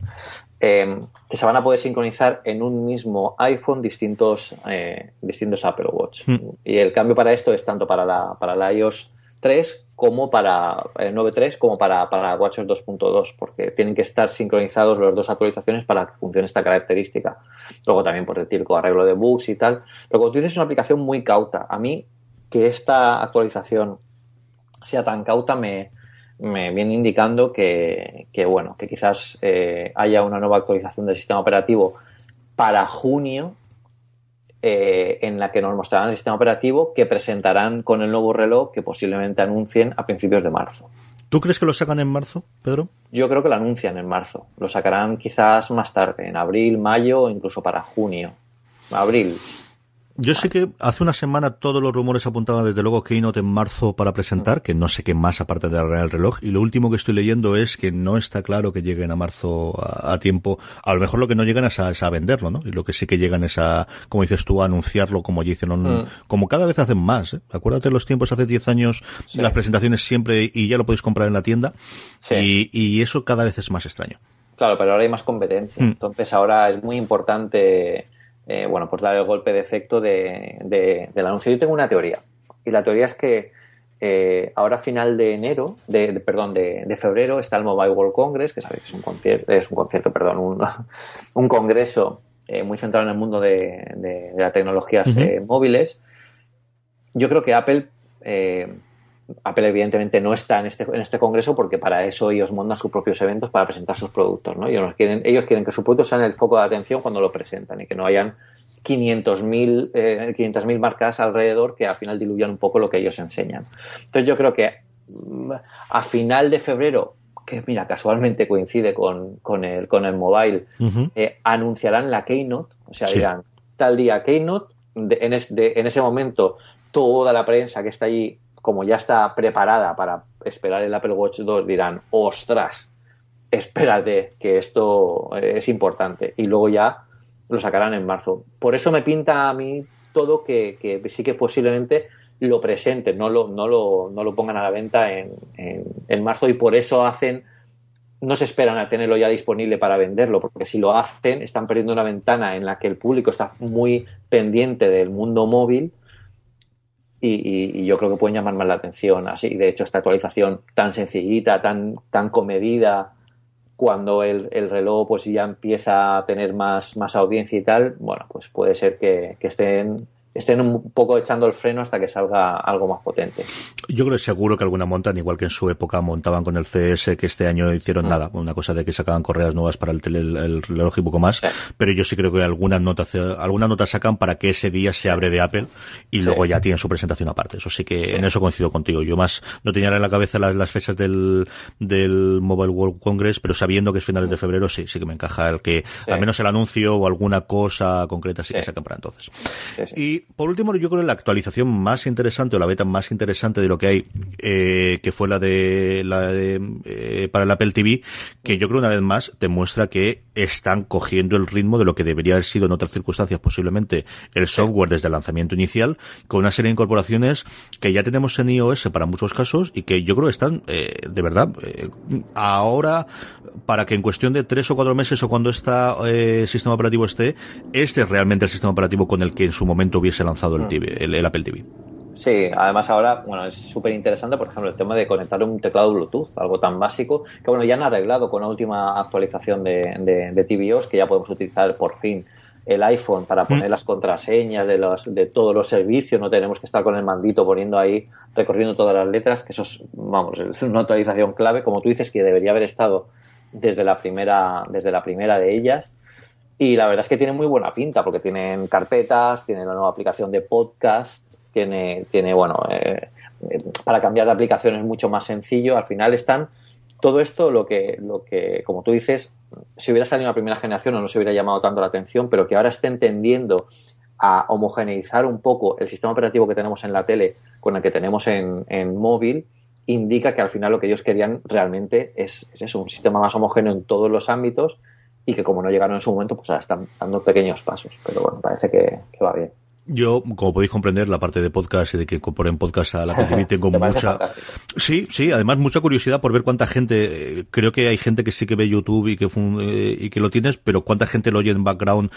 eh, que se van a poder sincronizar en un mismo iPhone distintos, eh, distintos Apple Watch. Mm. Y el cambio para esto es tanto para la, para la iOS 3 como para el 9.3 como para, para WatchOS 2.2 porque tienen que estar sincronizados las dos actualizaciones para que funcione esta característica. Luego también por el típico arreglo de bugs y tal. Pero como tú dices es una aplicación muy cauta. A mí que esta actualización sea tan cauta me, me viene indicando que, que, bueno, que quizás eh, haya una nueva actualización del sistema operativo para junio eh, en la que nos mostrarán el sistema operativo que presentarán con el nuevo reloj que posiblemente anuncien a principios de marzo. ¿Tú crees que lo sacan en marzo, Pedro? Yo creo que lo anuncian en marzo. Lo sacarán quizás más tarde, en abril, mayo o incluso para junio. Abril. Yo sé que hace una semana todos los rumores apuntaban desde luego Keynote en marzo para presentar, que no sé qué más aparte de el reloj, y lo último que estoy leyendo es que no está claro que lleguen a marzo a, a tiempo. A lo mejor lo que no llegan es a, es a venderlo, ¿no? Y lo que sí que llegan es a, como dices tú, a anunciarlo como ya hicieron, Mm. como cada vez hacen más, ¿eh? Acuérdate los tiempos hace 10 años, Sí. las presentaciones siempre, y ya lo podéis comprar en la tienda, Sí. y, y eso cada vez es más extraño. Claro, pero ahora hay más competencia. Mm. Entonces ahora es muy importante, eh, bueno, pues dar el golpe de efecto de, de- del anuncio. Yo tengo una teoría. Y la teoría es que eh, ahora a final de enero, de, de- perdón, de, de febrero está el Mobile World Congress, que sabéis que es un concierto, es un concierto, perdón, un, un congreso eh, muy centrado en el mundo de, las tecnologías eh, móviles. Yo creo que Apple, Apple evidentemente no está en este, en este congreso porque para eso ellos montan sus propios eventos para presentar sus productos, ¿no? Ellos, quieren, ellos quieren que sus productos sean el foco de atención cuando lo presentan y que no hayan 500.000 eh, 500.000 marcas alrededor que al final diluyan un poco lo que ellos enseñan. Entonces yo creo que mm, a final de febrero, que mira, casualmente coincide con, con, el, con el mobile, eh, anunciarán la Keynote, o sea, Sí. dirán tal día Keynote, de- en, es- de- en ese momento toda la prensa que está allí, como ya está preparada para esperar el Apple Watch 2, dirán, ostras, espérate, que esto eh, es importante. Y luego ya lo sacarán en marzo. Por eso me pinta a mí todo que, sí que posiblemente lo presenten, no lo, no lo, no lo pongan a la venta en, en- en marzo y por eso hacen no se esperan a tenerlo ya disponible para venderlo, porque si lo hacen, están perdiendo una ventana en la que el público está muy pendiente del mundo móvil y, y- y yo creo que pueden llamar más la atención. Así, de hecho, esta actualización tan sencillita, tan, tan comedida, cuando el, el reloj pues ya empieza a tener más, más audiencia y tal, bueno, pues puede ser que, que estén, estén un poco echando el freno hasta que salga algo más potente. Yo creo que seguro que alguna montan, igual que en su época montaban con el CS, que este año hicieron Mm. nada, una cosa de que sacaban correas nuevas para el, tele- el, el reloj y poco más, Sí. pero yo sí creo que alguna nota, alguna nota sacan para que ese día se abre de Apple y Sí. luego ya tienen su presentación aparte. Eso sí que en eso coincido contigo. Yo más no tenía en la cabeza las, las fechas del, del Mobile World Congress, pero sabiendo que es finales de febrero, sí, sí que me encaja el que al menos el anuncio o alguna cosa concreta sí, que sacan para entonces. Y por último, yo creo que la actualización más interesante o la beta más interesante de lo que hay, eh, que fue la de la de, eh, para el Apple TV, que yo creo una vez más demuestra que están cogiendo el ritmo de lo que debería haber sido en otras circunstancias posiblemente el software desde el lanzamiento inicial, con una serie de incorporaciones que ya tenemos en iOS para muchos casos y que yo creo que están eh, de verdad eh, ahora para que en cuestión de tres o cuatro meses o cuando este sistema operativo esté, este es realmente el sistema operativo con el que en su momento hubiese lanzado el, TV, el, el Apple TV. Sí, además ahora, bueno, es súper interesante, por ejemplo, el tema de conectar un teclado Bluetooth, algo tan básico, que bueno, ya han arreglado con la última actualización de, de, de tvOS, que ya podemos utilizar por fin el iPhone para poner las contraseñas de, los, de todos los servicios, no tenemos que estar con el mandito poniendo ahí, recorriendo todas las letras, que eso es, vamos, es una actualización clave, como tú dices, que debería haber estado desde la primera, desde la primera de ellas. Y la verdad es que tiene muy buena pinta, porque tienen carpetas, tienen la nueva aplicación de podcast, tiene, tiene bueno, eh, para cambiar de aplicación es mucho más sencillo. Al final están todo esto, lo que, lo que, como tú dices, si hubiera salido en la primera generación no nos hubiera llamado tanto la atención, pero que ahora estén tendiendo a homogeneizar un poco el sistema operativo que tenemos en la tele con el que tenemos en, en móvil, indica que al final lo que ellos querían realmente es, es un sistema más homogéneo en todos los ámbitos y que como no llegaron en su momento, pues ahora están dando pequeños pasos. Pero bueno, parece que va bien. Yo, como podéis comprender, la parte de podcast y de que incorporen podcast a la TV tengo mucha... Sí, sí, además mucha curiosidad por ver cuánta gente, creo que hay gente que sí que ve YouTube y que, eh, y que lo tienes, pero cuánta gente lo oye en background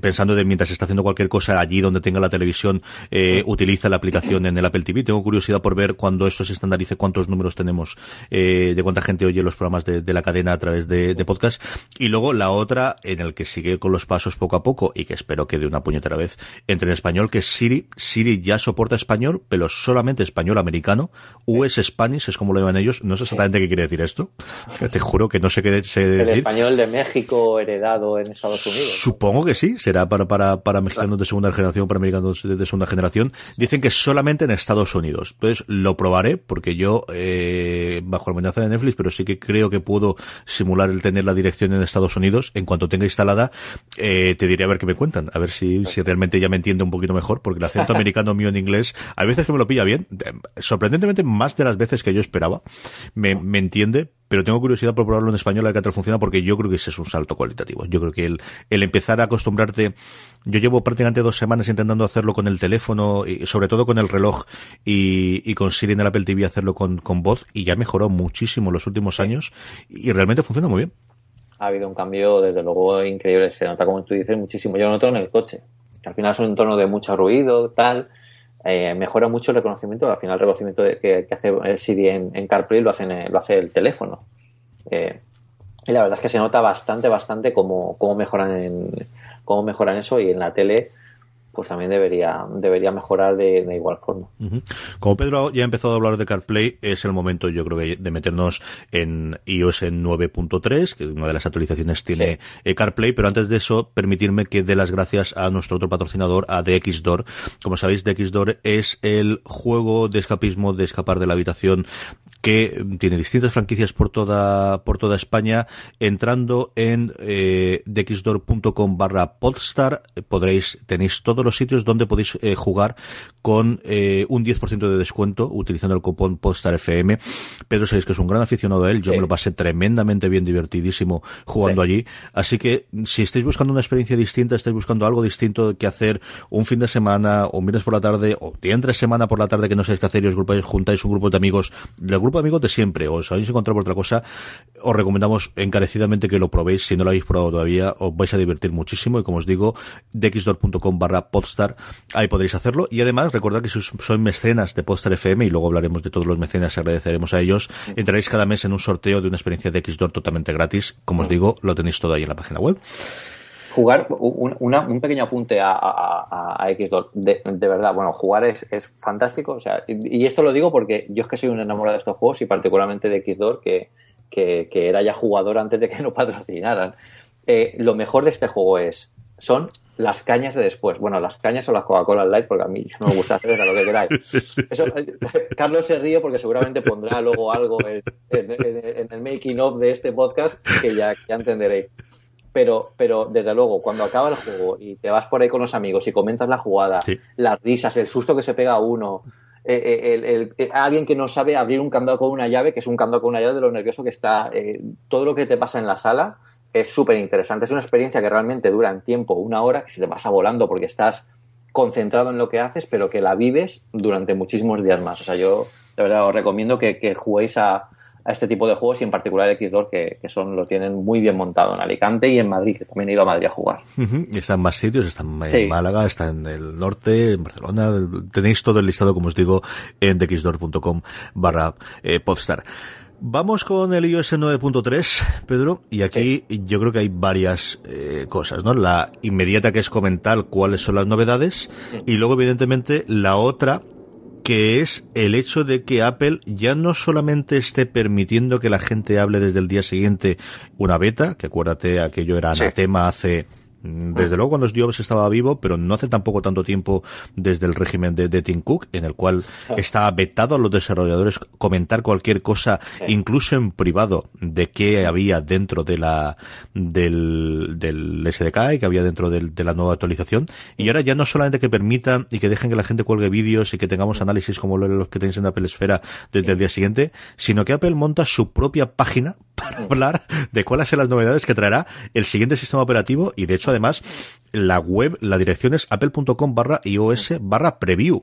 pensando de mientras está haciendo cualquier cosa allí donde tenga la televisión, eh, utiliza la aplicación en el Apple TV. Tengo curiosidad por ver cuando esto se estandarice cuántos números tenemos eh, de cuánta gente oye los programas de, de la cadena a través de, de, podcast. Y luego la otra en el que sigue con los pasos poco a poco y que espero que de una puñetera vez entre en español, que es Siri. Siri ya soporta español, pero solamente español americano. US Spanish es como lo llaman ellos. No sé exactamente sí. qué quiere decir esto. Te juro que no sé qué se El decir. español de México heredado en Estados Unidos. Supongo que sí. Será para, para, para mexicanos de segunda generación, para americanos de, de, segunda generación. Dicen que solamente en Estados Unidos. Entonces lo probaré porque yo, eh, bajo la amenaza de Netflix, pero sí que creo que puedo simular el tener la dirección en Estados Unidos. En cuanto tenga instalada, eh, te diré a ver qué me cuentan. A ver si, si realmente ya me un poquito mejor, porque el acento americano mío en inglés, hay veces que me lo pilla bien. Sorprendentemente, más de las veces que yo esperaba, me, me entiende, pero tengo curiosidad por probarlo en español a ver qué tal funciona porque yo creo que ese es un salto cualitativo. Yo creo que el, el empezar a acostumbrarte, yo llevo prácticamente dos semanas intentando hacerlo con el teléfono y sobre todo con el reloj y, y con Siri en el Apple TV hacerlo con, con voz y ya mejoró muchísimo en los últimos años y realmente funciona muy bien. ha habido un cambio, desde luego, increíble. Se nota, como tú dices, muchísimo. Yo lo noto en el coche. Al final es un entorno de mucho ruido, tal. Eh, mejora mucho el reconocimiento. Al final, el reconocimiento que, hace Siri en, CarPlay lo, lo hace el teléfono. Eh, y la verdad es que se nota bastante, bastante cómo, cómo mejoran en, cómo mejoran eso y en la tele pues también debería, debería mejorar de, igual forma. Como Pedro ya ha empezado a hablar de CarPlay, es el momento, yo creo que, de meternos en iOS 9.3, que una de las actualizaciones tiene eh, CarPlay, pero antes de eso, permitirme que dé las gracias a nuestro otro patrocinador, a DXDoor. Como sabéis, DXDoor es el juego de escapismo, de escapar de la habitación que tiene distintas franquicias por toda, por toda España. Entrando en eh, dxdoor.com barra podstar, podréis, tenéis todo los sitios donde podéis eh, jugar con eh, un 10% de descuento utilizando el cupón PODSTARFM. Pedro sabéis que es un gran aficionado a él, yo me lo pasé tremendamente bien, divertidísimo jugando allí. Así que si estáis buscando una experiencia distinta, estáis buscando algo distinto que hacer un fin de semana o un viernes por la tarde o día entre semana por la tarde que no sabéis qué hacer y os grupáis, juntáis un grupo de amigos grupo de amigos de siempre o os habéis encontrado por otra cosa, os recomendamos encarecidamente que lo probéis. Si no lo habéis probado todavía, os vais a divertir muchísimo y como os digo, dxdor.com barra podstar, ahí podréis hacerlo. Y además, recordad que si sois mecenas de Podstar FM, y luego hablaremos de todos los mecenas, agradeceremos a ellos, entraréis cada mes en un sorteo de una experiencia de Xdor totalmente gratis. Como os digo, lo tenéis todo ahí en la página web jugar un, un, pequeño apunte a, a, Xdor de, verdad bueno jugar es, fantástico o sea, y, esto lo digo porque yo es que soy un enamorado de estos juegos y particularmente de Xdor que, que, era ya jugador antes de que no patrocinaran eh, lo mejor de este juego es son las cañas de después. Bueno, las cañas o las Coca-Cola Light, porque a mí no me gusta hacer lo que queráis. Eso, Carlos se ríe porque seguramente pondrá luego algo en, el making of de este podcast que ya entenderéis. Pero, pero desde luego, cuando acaba el juego y te vas por ahí con los amigos y comentas la jugada, las risas, el susto que se pega a uno, eh, eh, el, eh, alguien que no sabe abrir un candado con una llave, que es un candado con una llave de lo nervioso que está, todo lo que te pasa en la sala, es súper interesante. Es una experiencia que realmente dura en tiempo una hora, que se te pasa volando porque estás concentrado en lo que haces, pero que la vives durante muchísimos días más. O sea, yo de verdad os recomiendo que, juguéis a, este tipo de juegos y en particular Xdor que, que, son lo tienen muy bien montado en Alicante y en Madrid, que también he ido a Madrid a jugar. Está en más sitios, está en Málaga, está en el norte, en Barcelona. Tenéis todo el listado, como os digo, en dxdor.com barra eh, podstar. Vamos con el iOS 9.3, Pedro, y aquí yo creo que hay varias eh, cosas, ¿no? La inmediata que es comentar cuáles son las novedades y luego evidentemente la otra que es el hecho de que Apple ya no solamente esté permitiendo que la gente hable desde el día siguiente una beta, que acuérdate aquello era anatema hace desde luego cuando Jobs estaba vivo, pero no hace tampoco tanto tiempo desde el régimen de, de Tim Cook, en el cual estaba vetado a los desarrolladores comentar cualquier cosa, incluso en privado, de qué había dentro de la del, del SDK y que había dentro de la nueva actualización. Y ahora ya no solamente que permitan y que dejen que la gente cuelgue vídeos y que tengamos análisis como los que tenéis en Apple Esfera desde el día siguiente, sino que Apple monta su propia página para hablar de cuáles son las novedades que traerá el siguiente sistema operativo y de hecho además la web, la dirección es apple.com barra iOS barra preview.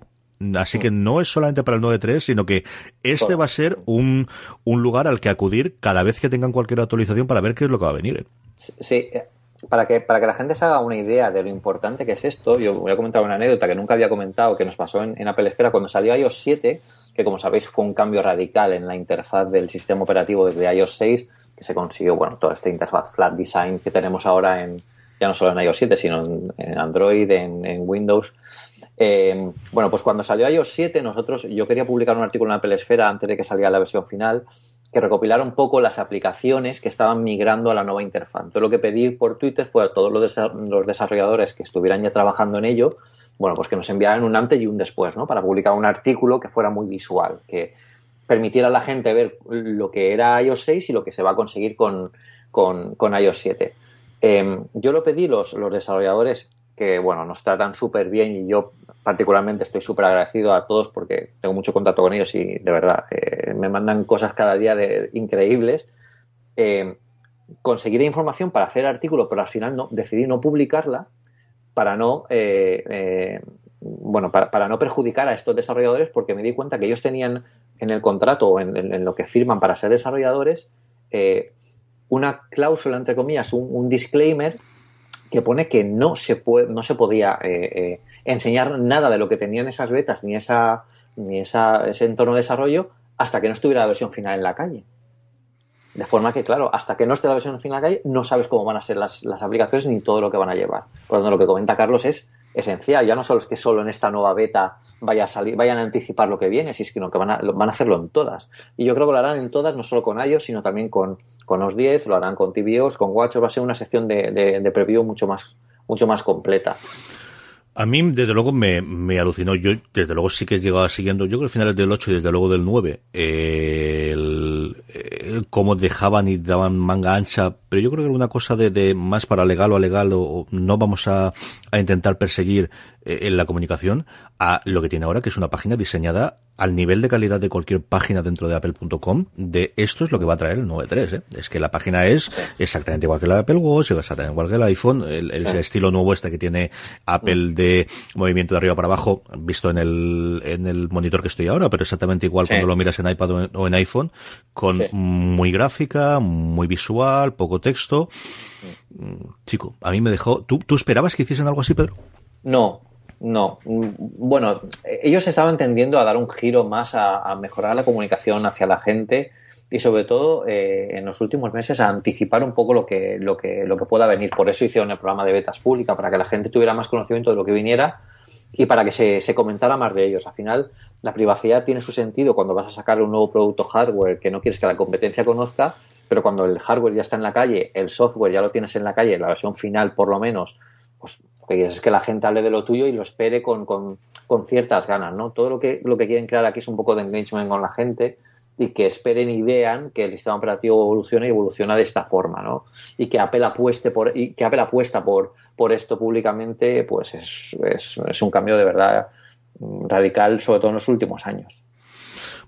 Así que no es solamente para el 9.3, sino que este va a ser un, un lugar al que acudir cada vez que tengan cualquier actualización para ver qué es lo que va a venir. Sí, eh, para que, para que la gente se haga una idea de lo importante que es esto, yo voy a comentar una anécdota que nunca había comentado, que nos pasó en, en Apple Esfera cuando salió iOS 7, que como sabéis fue un cambio radical en la interfaz del sistema operativo desde iOS 6, que se consiguió, bueno, toda esta interfaz flat design que tenemos ahora en, ya no solo en iOS 7, sino en, Android, en, Windows. Eh, bueno, pues cuando salió iOS 7, nosotros, yo quería publicar un artículo en Apple Esfera antes de que saliera la versión final, que recopilara un poco las aplicaciones que estaban migrando a la nueva interfaz. Entonces lo que pedí por Twitter fue a todos los desarrolladores que estuvieran ya trabajando en ello, bueno, pues que nos enviaran un antes y un después, ¿no? Para publicar un artículo que fuera muy visual, que permitiera a la gente ver lo que era iOS 6 y lo que se va a conseguir con, con, iOS 7. Em, yo lo pedí, los, los desarrolladores que, bueno, nos tratan súper bien y yo particularmente estoy súper agradecido a todos porque tengo mucho contacto con ellos y de verdad eh, me mandan cosas cada día de, increíbles. Eh, conseguir información para hacer artículo, pero al final no, decidí no publicarla para no, eh, eh, bueno, para, no perjudicar a estos desarrolladores porque me di cuenta que ellos tenían en el contrato o en, lo que firman para ser desarrolladores eh, una cláusula, entre comillas, un, disclaimer que pone que no se, puede, no se podía enseñar nada de lo que tenían esas betas ni, esa, ni esa, ese entorno de desarrollo hasta que no estuviera la versión final en la calle. De forma que, claro, hasta que no esté la versión final calle, no sabes cómo van a ser las, las aplicaciones ni todo lo que van a llevar. Por lo tanto, lo que comenta Carlos es esencial. Ya no solo es que solo en esta nueva beta vaya a salir, vayan a anticipar lo que viene, sino que van a, van a hacerlo en todas. Y yo creo que lo harán en todas, no solo con iOS, sino también con, con OS 10, lo harán con tvOS, con WatchOS, va a ser una sección de, de, de preview mucho más, mucho más completa. A mí, desde luego, me, me, alucinó. Yo, desde luego, sí que llegaba siguiendo, yo creo que finales del 8 y desde luego del 9, eh, el, cómo dejaban y daban manga ancha, pero yo creo que era una cosa de, de más para legal o a legal, o, no vamos a, a intentar perseguir eh, en la comunicación, a lo que tiene ahora, que es una página diseñada al nivel de calidad de cualquier página dentro de apple.com de esto es lo que va a traer el 9.3. ¿eh? Es que la página es exactamente igual que la de Apple Watch, exactamente igual que el iPhone, el, estilo nuevo este que tiene Apple de movimiento de arriba para abajo, visto en el, en el monitor que estoy ahora, pero exactamente igual cuando lo miras en iPad o en, iPhone, con muy gráfica, muy visual, poco texto. Mm, chico, a mí me dejó... ¿Tú, ¿Tú esperabas que hiciesen algo así, Pedro? No, no, bueno, ellos estaban tendiendo a dar un giro más a, mejorar la comunicación hacia la gente y sobre todo eh, en los últimos meses a anticipar un poco lo que, lo, que, lo que pueda venir. Por eso hicieron el programa de betas pública, para que la gente tuviera más conocimiento de lo que viniera y para que se, se comentara más de ellos. Al final, la privacidad tiene su sentido cuando vas a sacar un nuevo producto hardware que no quieres que la competencia conozca, pero cuando el hardware ya está en la calle, el software ya lo tienes en la calle, la versión final por lo menos, pues que es que la gente hable de lo tuyo y lo espere con, con, con, ciertas ganas, ¿no? Todo lo que, lo que quieren crear aquí es un poco de engagement con la gente y que esperen y vean que el sistema operativo evoluciona y evoluciona de esta forma, ¿no? Y que Apple apueste por, y que Apple apuesta por, por esto públicamente, pues es, es, es un cambio de verdad radical, sobre todo en los últimos años.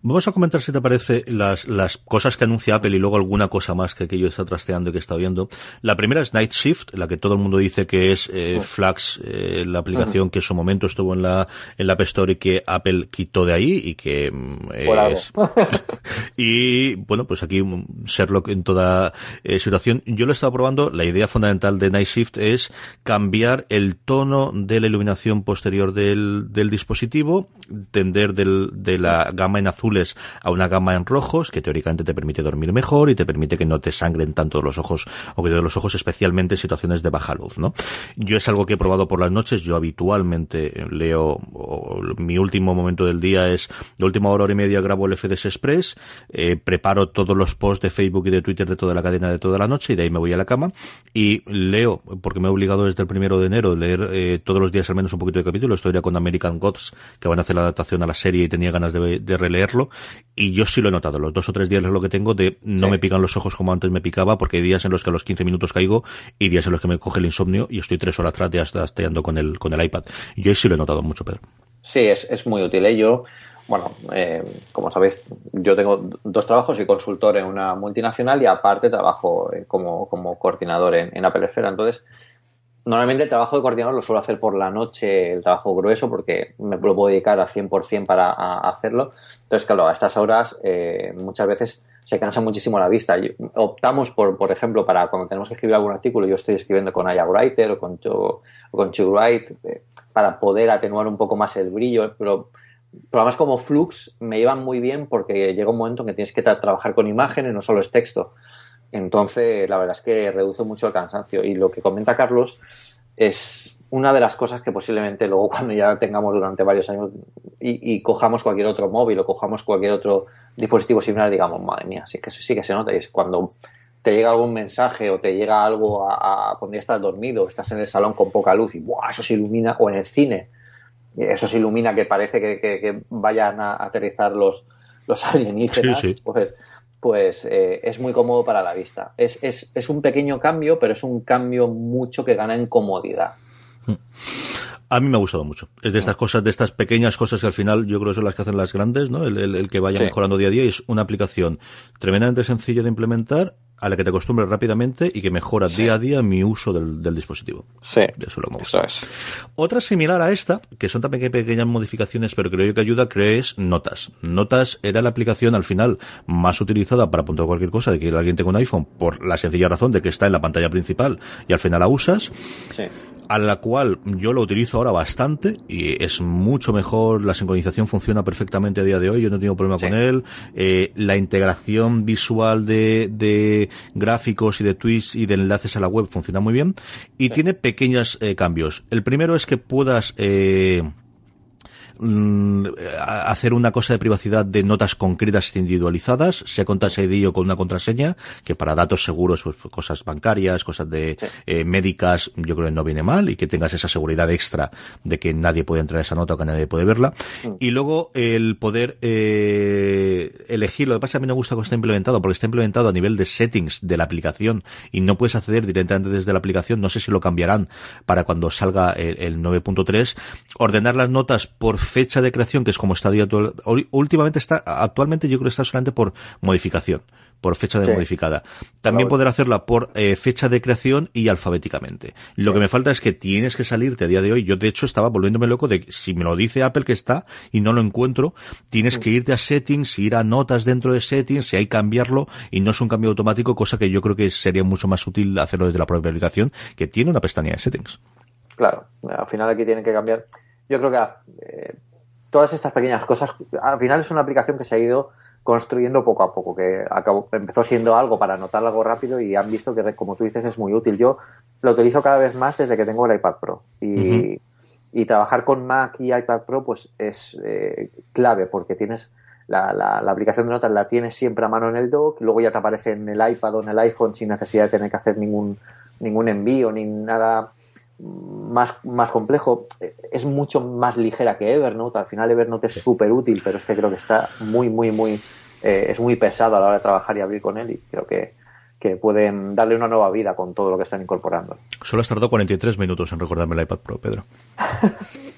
Vamos a comentar si te parece las, las cosas que anuncia Apple y luego alguna cosa más que yo está trasteando y que está viendo. La primera es Night Shift, la que todo el mundo dice que es eh, Flax, eh, la aplicación que en su momento estuvo en la, en la App Store y que Apple quitó de ahí y que mm, es... y bueno, pues aquí Sherlock en toda eh, situación. Yo lo he estado probando. La idea fundamental de Night Shift es cambiar el tono de la iluminación posterior del, del dispositivo, tender del, de la gama en azul a una gama en rojos que teóricamente te permite dormir mejor y te permite que no te sangren tanto los ojos o que de los ojos especialmente en situaciones de baja luz, ¿no? Yo es algo que he probado por las noches, yo habitualmente leo, mi último momento del día es, de última hora, hora y media grabo el FDS Express, eh, preparo todos los posts de Facebook y de Twitter de toda la cadena de toda la noche y de ahí me voy a la cama y leo, porque me he obligado desde el primero de enero a leer eh, todos los días al menos un poquito de capítulo, estoy ya con American Gods, que van a hacer la adaptación a la serie y tenía ganas de releerlo y yo sí lo he notado. Los dos o tres días es lo que tengo de no me pican los ojos como antes me picaba porque hay días en los que a los 15 minutos caigo y días en los que me coge el insomnio y estoy tres horas atrás de con el, con el iPad. Yo sí lo he notado mucho, Pedro. Sí, es, es muy útil. ¿eh? Yo, bueno, eh, como sabéis, yo tengo dos trabajos, soy consultor en una multinacional y aparte trabajo eh, como, como coordinador en, en Apple Esfera. Entonces, Normalmente el trabajo de coordinador lo suelo hacer por la noche, el trabajo grueso, porque me lo puedo dedicar al 100% para hacerlo. Entonces, claro, a estas horas eh, muchas veces se cansa muchísimo la vista. optamos por, por ejemplo, para cuando tenemos que escribir algún artículo, yo estoy escribiendo con Aya Writer o con, o con Write, eh, para poder atenuar un poco más el brillo, pero programas como Flux me llevan muy bien porque llega un momento en que tienes que trabajar con imágenes, no solo es texto. Entonces, la verdad es que reduce mucho el cansancio. Y lo que comenta Carlos es una de las cosas que posiblemente luego cuando ya tengamos durante varios años y, cojamos cualquier otro móvil o cojamos cualquier otro dispositivo similar, digamos, madre mía, sí que sí que se nota. Y es cuando te llega algún mensaje o te llega algo a, cuando ya estás dormido, estás en el salón con poca luz y ¡buah! eso se ilumina, o en el cine, eso se ilumina que parece que, vayan a aterrizar los, los alienígenas, pues pues eh, es muy cómodo para la vista. Es, es, es, un pequeño cambio, pero es un cambio mucho que gana en comodidad. A mí me ha gustado mucho. Es de estas cosas, de estas pequeñas cosas que al final yo creo que son las que hacen las grandes, ¿no? El, el, que vaya mejorando día a día y es una aplicación tremendamente sencilla de implementar, a la que te acostumbres rápidamente y que mejora día a día mi uso del, dispositivo. Sí. Eso lo me gusta. Otra similar a esta, que son también pequeñas modificaciones, pero creo que ayuda, creo es Notas. Notas era la aplicación al final más utilizada para apuntar cualquier cosa de que alguien tenga un iPhone por la sencilla razón de que está en la pantalla principal y al final la usas. Sí a la cual yo lo utilizo ahora bastante y es mucho mejor, la sincronización funciona perfectamente a día de hoy, yo no tengo problema con él, eh, la integración visual de, de, gráficos y de tweets y de enlaces a la web funciona muy bien y tiene pequeños eh, cambios. El primero es que puedas eh, Mm, hacer una cosa de privacidad de notas concretas individualizadas, sea con Touch ID o con una contraseña, que para datos seguros, pues, cosas bancarias, cosas de eh, médicas, yo creo que no viene mal y que tengas esa seguridad extra de que nadie puede entrar a esa nota o que nadie puede verla. Mm. Y luego el poder eh, elegir, lo que pasa a mí me gusta cómo está implementado, porque está implementado a nivel de settings de la aplicación y no puedes acceder directamente desde la aplicación, no sé si lo cambiarán para cuando salga el, el 9.3, ordenar las notas por fecha de creación, que es como está últimamente está, actualmente yo creo que está solamente por modificación, por fecha de modificada. También poder hacerla por eh, fecha de creación y alfabéticamente. Lo que me falta es que tienes que salirte a día de hoy. Yo de hecho estaba volviéndome loco de si me lo dice Apple que está y no lo encuentro, tienes que irte a settings, ir a notas dentro de settings, si hay cambiarlo y no es un cambio automático, cosa que yo creo que sería mucho más útil hacerlo desde la propia aplicación que tiene una pestaña de settings. Claro, al final aquí tienen que cambiar yo creo que eh, todas estas pequeñas cosas, al final es una aplicación que se ha ido construyendo poco a poco, que acabó, empezó siendo algo para anotar algo rápido y han visto que, como tú dices, es muy útil. Yo lo utilizo cada vez más desde que tengo el iPad Pro y, trabajar con Mac y iPad Pro pues es eh, clave porque tienes la, la, aplicación de notas la tienes siempre a mano en el dock, luego ya te aparece en el iPad o en el iPhone sin necesidad de tener que hacer ningún, ningún envío ni nada más, más complejo, es mucho más ligera que Evernote. Al final Evernote es súper útil, pero es que creo que está muy, muy, muy, eh, es muy pesado a la hora de trabajar y abrir con él y creo que, que pueden darle una nueva vida con todo lo que están incorporando. Solo has tardado 43 minutos en recordarme el iPad Pro, Pedro.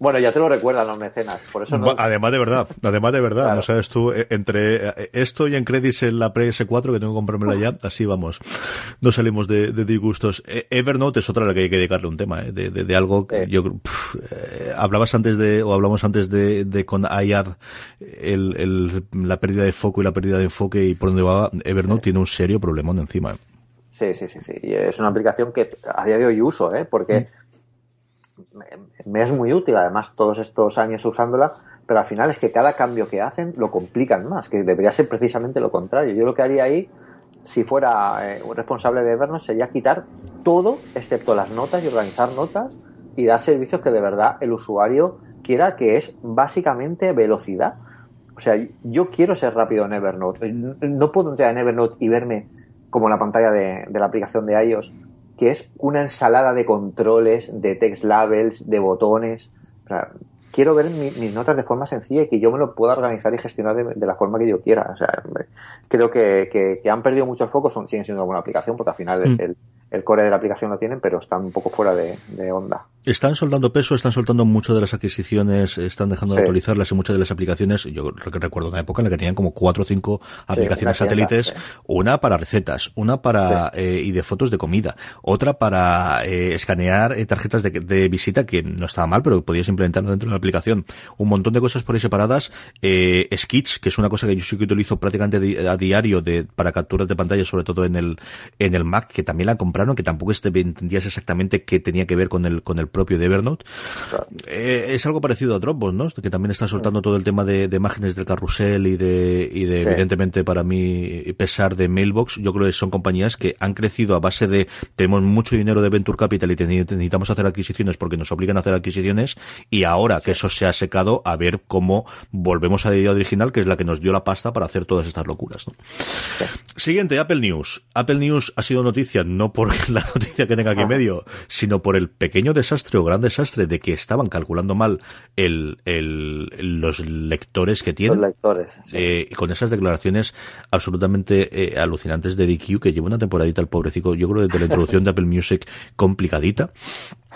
Bueno, ya te lo recuerdan los mecenas, por eso Además de verdad, además de verdad, no sabes tú, eh, entre eh, esto y en credits en la PS4, que tengo que comprármela ya, así vamos, no salimos de, disgustos. Eh, Evernote es otra a la que hay que dedicarle un tema, de, de, algo que yo hablabas antes de, o hablamos antes de, de con IAD, el, el, la pérdida de foco y la pérdida de enfoque y por dónde va, Evernote tiene un serio problemón encima. Sí, sí, sí, sí. Y es una aplicación que a día de hoy uso, ¿eh? Porque mm me es muy útil, además, todos estos años usándola, pero al final es que cada cambio que hacen lo complican más, que debería ser precisamente lo contrario. Yo lo que haría ahí, si fuera eh, responsable de vernos, sería quitar todo, excepto las notas y organizar notas y dar servicios que de verdad el usuario quiera, que es básicamente velocidad. O sea, yo quiero ser rápido en Evernote. No puedo entrar en Evernote y verme como la pantalla de, de la aplicación de iOS que es una ensalada de controles, de text labels, de botones. quiero ver mis notas de forma sencilla y que yo me lo pueda organizar y gestionar de, la forma que yo quiera. O sea, creo que, han perdido mucho el foco, son, siguen siendo una buena aplicación porque al final mm. el, el core de la aplicación lo tienen, pero están un poco fuera de, onda. Están soltando peso, están soltando mucho de las adquisiciones, están dejando de actualizarlas y muchas de las aplicaciones. Yo recuerdo una época en la que tenían como cuatro o cinco aplicaciones satélites, una para recetas, una para eh, y de fotos de comida, otra para eh, escanear eh, tarjetas de, visita que no estaba mal, pero podías implementarlo dentro de la aplicación. Un montón de cosas por ahí separadas. Eh, Sketch, que es una cosa que yo sí que utilizo prácticamente a diario de, para capturas de pantalla, sobre todo en el en el Mac, que también la compré que tampoco entendías exactamente qué tenía que ver con el, con el propio de Evernote. Eh, es algo parecido a Dropbox, ¿no? Que también está soltando todo el tema de, imágenes del carrusel y de, y de evidentemente para mí, pesar de Mailbox. Yo creo que son compañías que han crecido a base de, tenemos mucho dinero de Venture Capital y necesitamos hacer adquisiciones porque nos obligan a hacer adquisiciones y ahora que eso se ha secado, a ver cómo volvemos a la idea original, que es la que nos dio la pasta para hacer todas estas locuras, Siguiente, Apple News. Apple News ha sido noticia no por la noticia que tenga aquí en medio, sino por el pequeño desastre desastre o gran desastre de que estaban calculando mal el, el, los lectores que tienen. Los lectores. Eh, con esas declaraciones absolutamente eh, alucinantes de DQ, que lleva una temporadita el pobrecito, yo creo, desde la introducción de Apple Music complicadita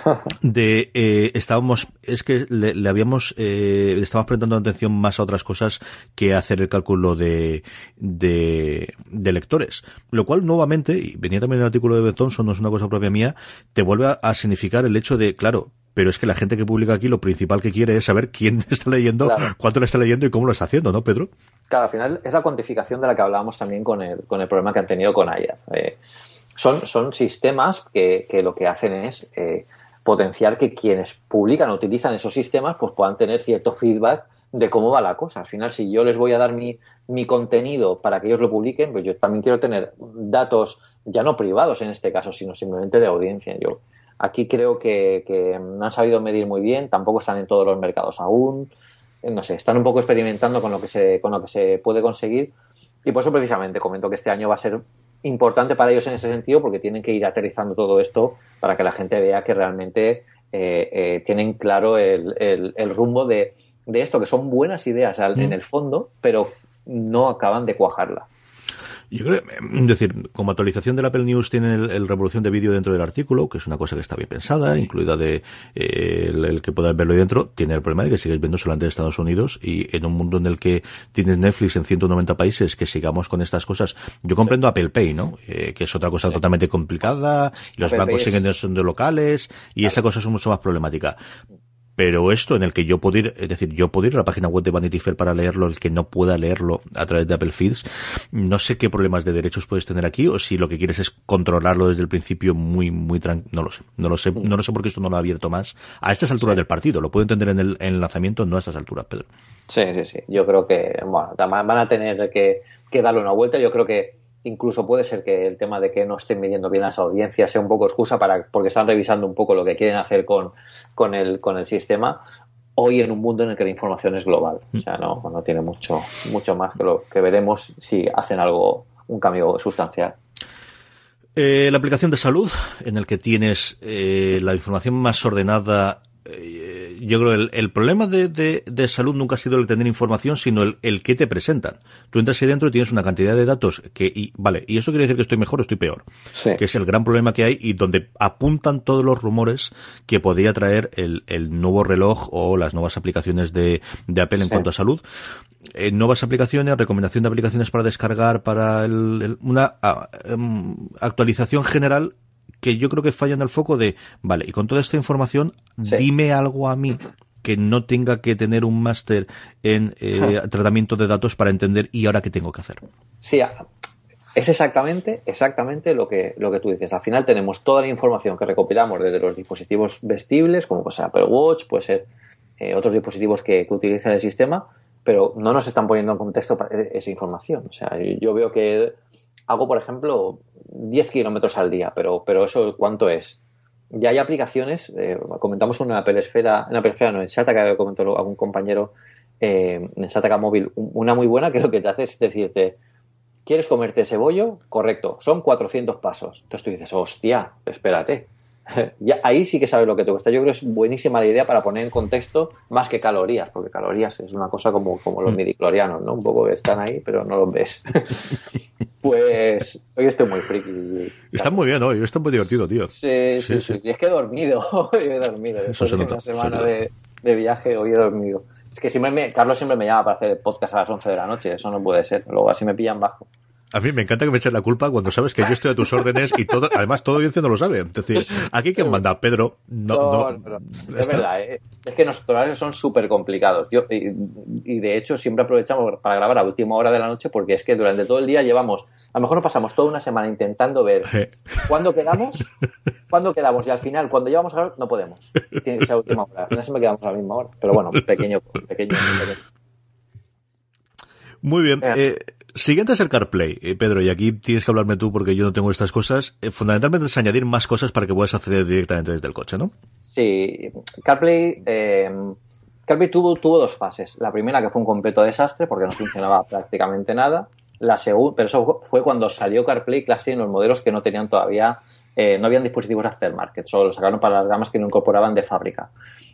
de eh, estábamos es que le, habíamos eh, estábamos prestando atención más a otras cosas que hacer el cálculo de, de, de lectores lo cual nuevamente y venía también el artículo de Ben Thompson no es una cosa propia mía te vuelve a, significar el hecho de claro pero es que la gente que publica aquí lo principal que quiere es saber quién está leyendo, cuánto le está leyendo y cómo lo está haciendo, ¿no, Pedro? Claro, al final es la cuantificación de la que hablábamos también con el, con el problema que han tenido con AIA. Eh, son, son sistemas que, que, lo que hacen es eh, potenciar que quienes publican o utilizan esos sistemas pues puedan tener cierto feedback de cómo va la cosa. Al final, si yo les voy a dar mi, mi contenido para que ellos lo publiquen, pues yo también quiero tener datos, ya no privados en este caso, sino simplemente de audiencia. Yo aquí creo que, que no han sabido medir muy bien, tampoco están en todos los mercados aún, no sé, están un poco experimentando con lo que se, con lo que se puede conseguir. Y por eso precisamente comento que este año va a ser importante para ellos en ese sentido porque tienen que ir aterrizando todo esto para que la gente vea que realmente eh, eh, tienen claro el, el, rumbo de, de, esto, que son buenas ideas en mm. el fondo, pero no acaban de cuajarla. Yo creo, es decir, como actualización del Apple News tiene el, revolución de vídeo dentro del artículo, que es una cosa que está bien pensada, incluida de eh, el, que puedas verlo ahí dentro, tiene el problema de que sigues viendo solamente en Estados Unidos y en un mundo en el que tienes Netflix en 190 países, que sigamos con estas cosas. Yo comprendo Apple Pay, ¿no? Eh, que es otra cosa totalmente complicada, y los bancos siguen siendo locales, y esa cosa es mucho más problemática pero esto en el que yo puedo ir, es decir, yo puedo ir a la página web de Vanity Fair para leerlo, el que no pueda leerlo a través de Apple Feeds, no sé qué problemas de derechos puedes tener aquí o si lo que quieres es controlarlo desde el principio muy, muy tranquilo, no lo sé, no lo sé, no lo sé porque esto no lo ha abierto más a estas alturas del partido, lo puedo entender en el, en el lanzamiento, no a estas alturas, Pedro. Sí, sí, sí, yo creo que, bueno, van a tener que, que darle una vuelta, yo creo que incluso puede ser que el tema de que no estén midiendo bien las audiencias sea un poco excusa para porque están revisando un poco lo que quieren hacer con, con, el, con el sistema hoy en un mundo en el que la información es global. O sea no, no tiene mucho mucho más que lo que veremos si hacen algo un cambio sustancial. Eh, la aplicación de salud en el que tienes eh, la información más ordenada eh, yo creo el, el problema de, de, salud nunca ha sido el tener información, sino el, el que te presentan. Tú entras ahí dentro y tienes una cantidad de datos que, y, vale, y eso quiere decir que estoy mejor o estoy peor. Que es el gran problema que hay y donde apuntan todos los rumores que podría traer el, el nuevo reloj o las nuevas aplicaciones de, de Apple en cuanto a salud. Eh, nuevas aplicaciones, recomendación de aplicaciones para descargar para el, una em, actualización general que yo creo que falla en el foco de, vale, y con toda esta información, dime algo a mí que no tenga que tener un máster en eh, tratamiento de datos para entender y ahora qué tengo que hacer. Sí, es exactamente, exactamente lo que, lo que tú dices. Al final tenemos toda la información que recopilamos desde los dispositivos vestibles, como puede ser Apple Watch, puede ser eh, otros dispositivos que, que utilizan el sistema, pero no nos están poniendo en contexto esa información. O sea, yo veo que hago, por ejemplo, 10 kilómetros al día, pero, pero eso, ¿cuánto es? Ya hay aplicaciones, eh, comentamos una Apple Esfera, en Apple Esfera no, en Sataka, que comentó algún compañero, eh, en Sataka Móvil, una muy buena que lo que te hace es decirte, ¿quieres comerte ese bollo? Correcto, son 400 pasos. Entonces tú dices, hostia, espérate, ya, ahí sí que sabes lo que te cuesta. Yo creo que es buenísima la idea para poner en contexto más que calorías, porque calorías es una cosa como, como los mm. midiclorianos, ¿no? Un poco que están ahí, pero no los ves. pues hoy estoy muy friki. Está muy bien hoy, está muy divertido, tío. Sí, sí, sí. Es que he dormido, hoy he dormido. Después de una semana de, de, viaje, hoy he dormido. Es que siempre me, Carlos siempre me llama para hacer el podcast a las 11 de la noche, eso no puede ser. Luego así me pillan bajo. A mí me encanta que me eches la culpa cuando sabes que yo estoy a tus órdenes y todo, además todo audiencia no lo sabe. Es decir, aquí quien manda, Pedro, no, no, es verdad, ¿eh? es que nuestros horarios son súper complicados. Yo, y, de hecho siempre aprovechamos para grabar a última hora de la noche porque es que durante todo el día llevamos, a lo mejor nos pasamos toda una semana intentando ver cuándo quedamos, cuándo quedamos y al final cuando llevamos a grabar no podemos. Tiene que ser a última hora. Al final siempre quedamos a la misma hora. Pero bueno, pequeño, pequeño. pequeño. Muy bien. Eh, Siguiente es el CarPlay, eh, Pedro, y aquí tienes que hablarme tú porque yo no tengo estas cosas. Eh, fundamentalmente es añadir más cosas para que puedas acceder directamente desde el coche, ¿no? Sí, CarPlay, eh, CarPlay tuvo, tuvo dos fases. La primera que fue un completo desastre porque no funcionaba prácticamente nada. La segunda, pero eso fue cuando salió CarPlay Classic en los modelos que no tenían todavía no habían dispositivos aftermarket, solo los sacaron para las gamas que no incorporaban de fábrica.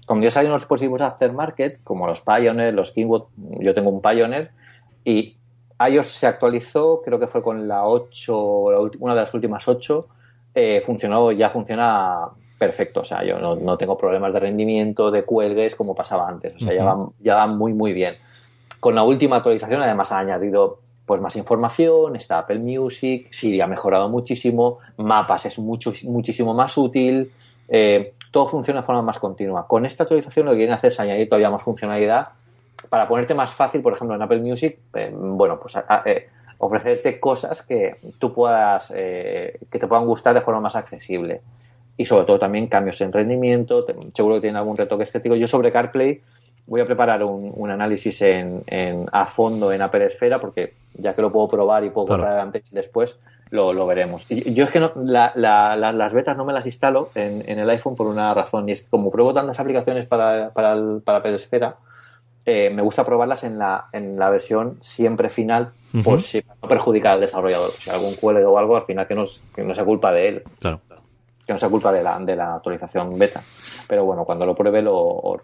Como ya salieron los dispositivos aftermarket, como los Pioneer, los Kingwood, yo tengo un Pioneer, y iOS se actualizó, creo que fue con la 8, una de las últimas 8, eh, funcionó, ya funciona perfecto. O sea, yo no, tengo problemas de rendimiento, de cuelgues como pasaba antes. O sea, ya, van, ya van muy, muy bien. Con la última actualización, además, ha añadido pues más información, está Apple Music, Siri ha mejorado muchísimo, Mapas es mucho, muchísimo más útil, eh, todo funciona de forma más continua. Con esta actualización lo que quieren hacer es añadir todavía más funcionalidad para ponerte más fácil, por ejemplo, en Apple Music, eh, bueno, pues eh, ofrecerte cosas que tú puedas, que te puedan gustar de forma más accesible. Y sobre todo también cambios en rendimiento, seguro que tiene algún retoque estético. Yo sobre CarPlay voy a preparar un, análisis en, a fondo en Apple Esfera porque ya que lo puedo probar y puedo correr antes y después, lo, veremos. Y yo es que no, las betas no me las instalo en, el iPhone por una razón y es que como pruebo tantas aplicaciones para, para, para Apple Esfera, eh, me gusta probarlas en la, en la versión siempre final por si no perjudica al desarrollador. Si algún cuelgue o algo, al final que no, que no sea culpa de él. Claro que no sea culpa de la, de la actualización beta. Pero bueno, cuando lo pruebe lo,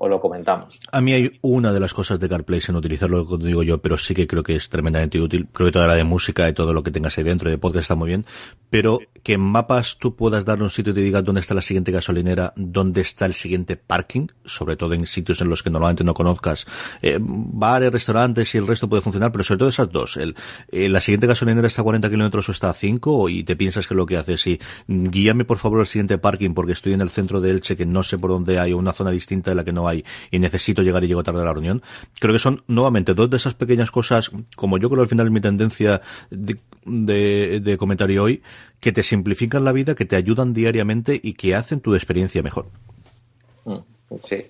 lo comentamos. A mí hay una de las cosas de CarPlay sin utilizarlo, como digo yo, pero sí que creo que es tremendamente útil. Creo que toda la de música y todo lo que tengas ahí dentro de podcast está muy bien. Pero que en mapas tú puedas darle un sitio y te diga dónde está la siguiente gasolinera, dónde está el siguiente parking, sobre todo en sitios en los que normalmente no conozcas, eh, bares, restaurantes y el resto puede funcionar, pero sobre todo esas dos. El, eh, la siguiente gasolinera está a 40 kilómetros o está a 5 y te piensas que lo que hace sí, guíame por favor al siguiente parking porque estoy en el centro de Elche que no sé por dónde hay una zona distinta de la que no hay y necesito llegar y llego tarde a la reunión. Creo que son nuevamente dos de esas pequeñas cosas, como yo creo al final es mi tendencia de, de, comentario hoy, que te simplifican la vida, que te ayudan diariamente y que hacen tu experiencia mejor. Mm, sí.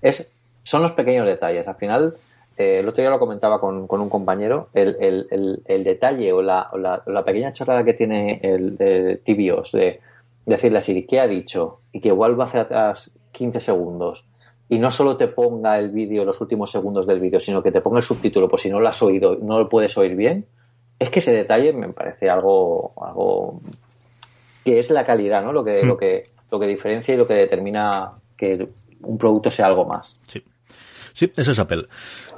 Es, son los pequeños detalles. Al final, eh, el otro día lo comentaba con, un compañero, el, detalle o la, la, pequeña chorrada que tiene el, de tibios de decirle a Siri qué ha dicho y que vuelva hacia atrás 15 segundos y no solo te ponga el vídeo, los últimos segundos del vídeo, sino que te ponga el subtítulo por si no lo has oído, no lo puedes oír bien, es que ese detalle me parece algo, algo que es la calidad, ¿no? Lo que, lo hmm. que, lo que diferencia y lo que determina que un producto sea algo más. Sí. Sí, eso es Apple.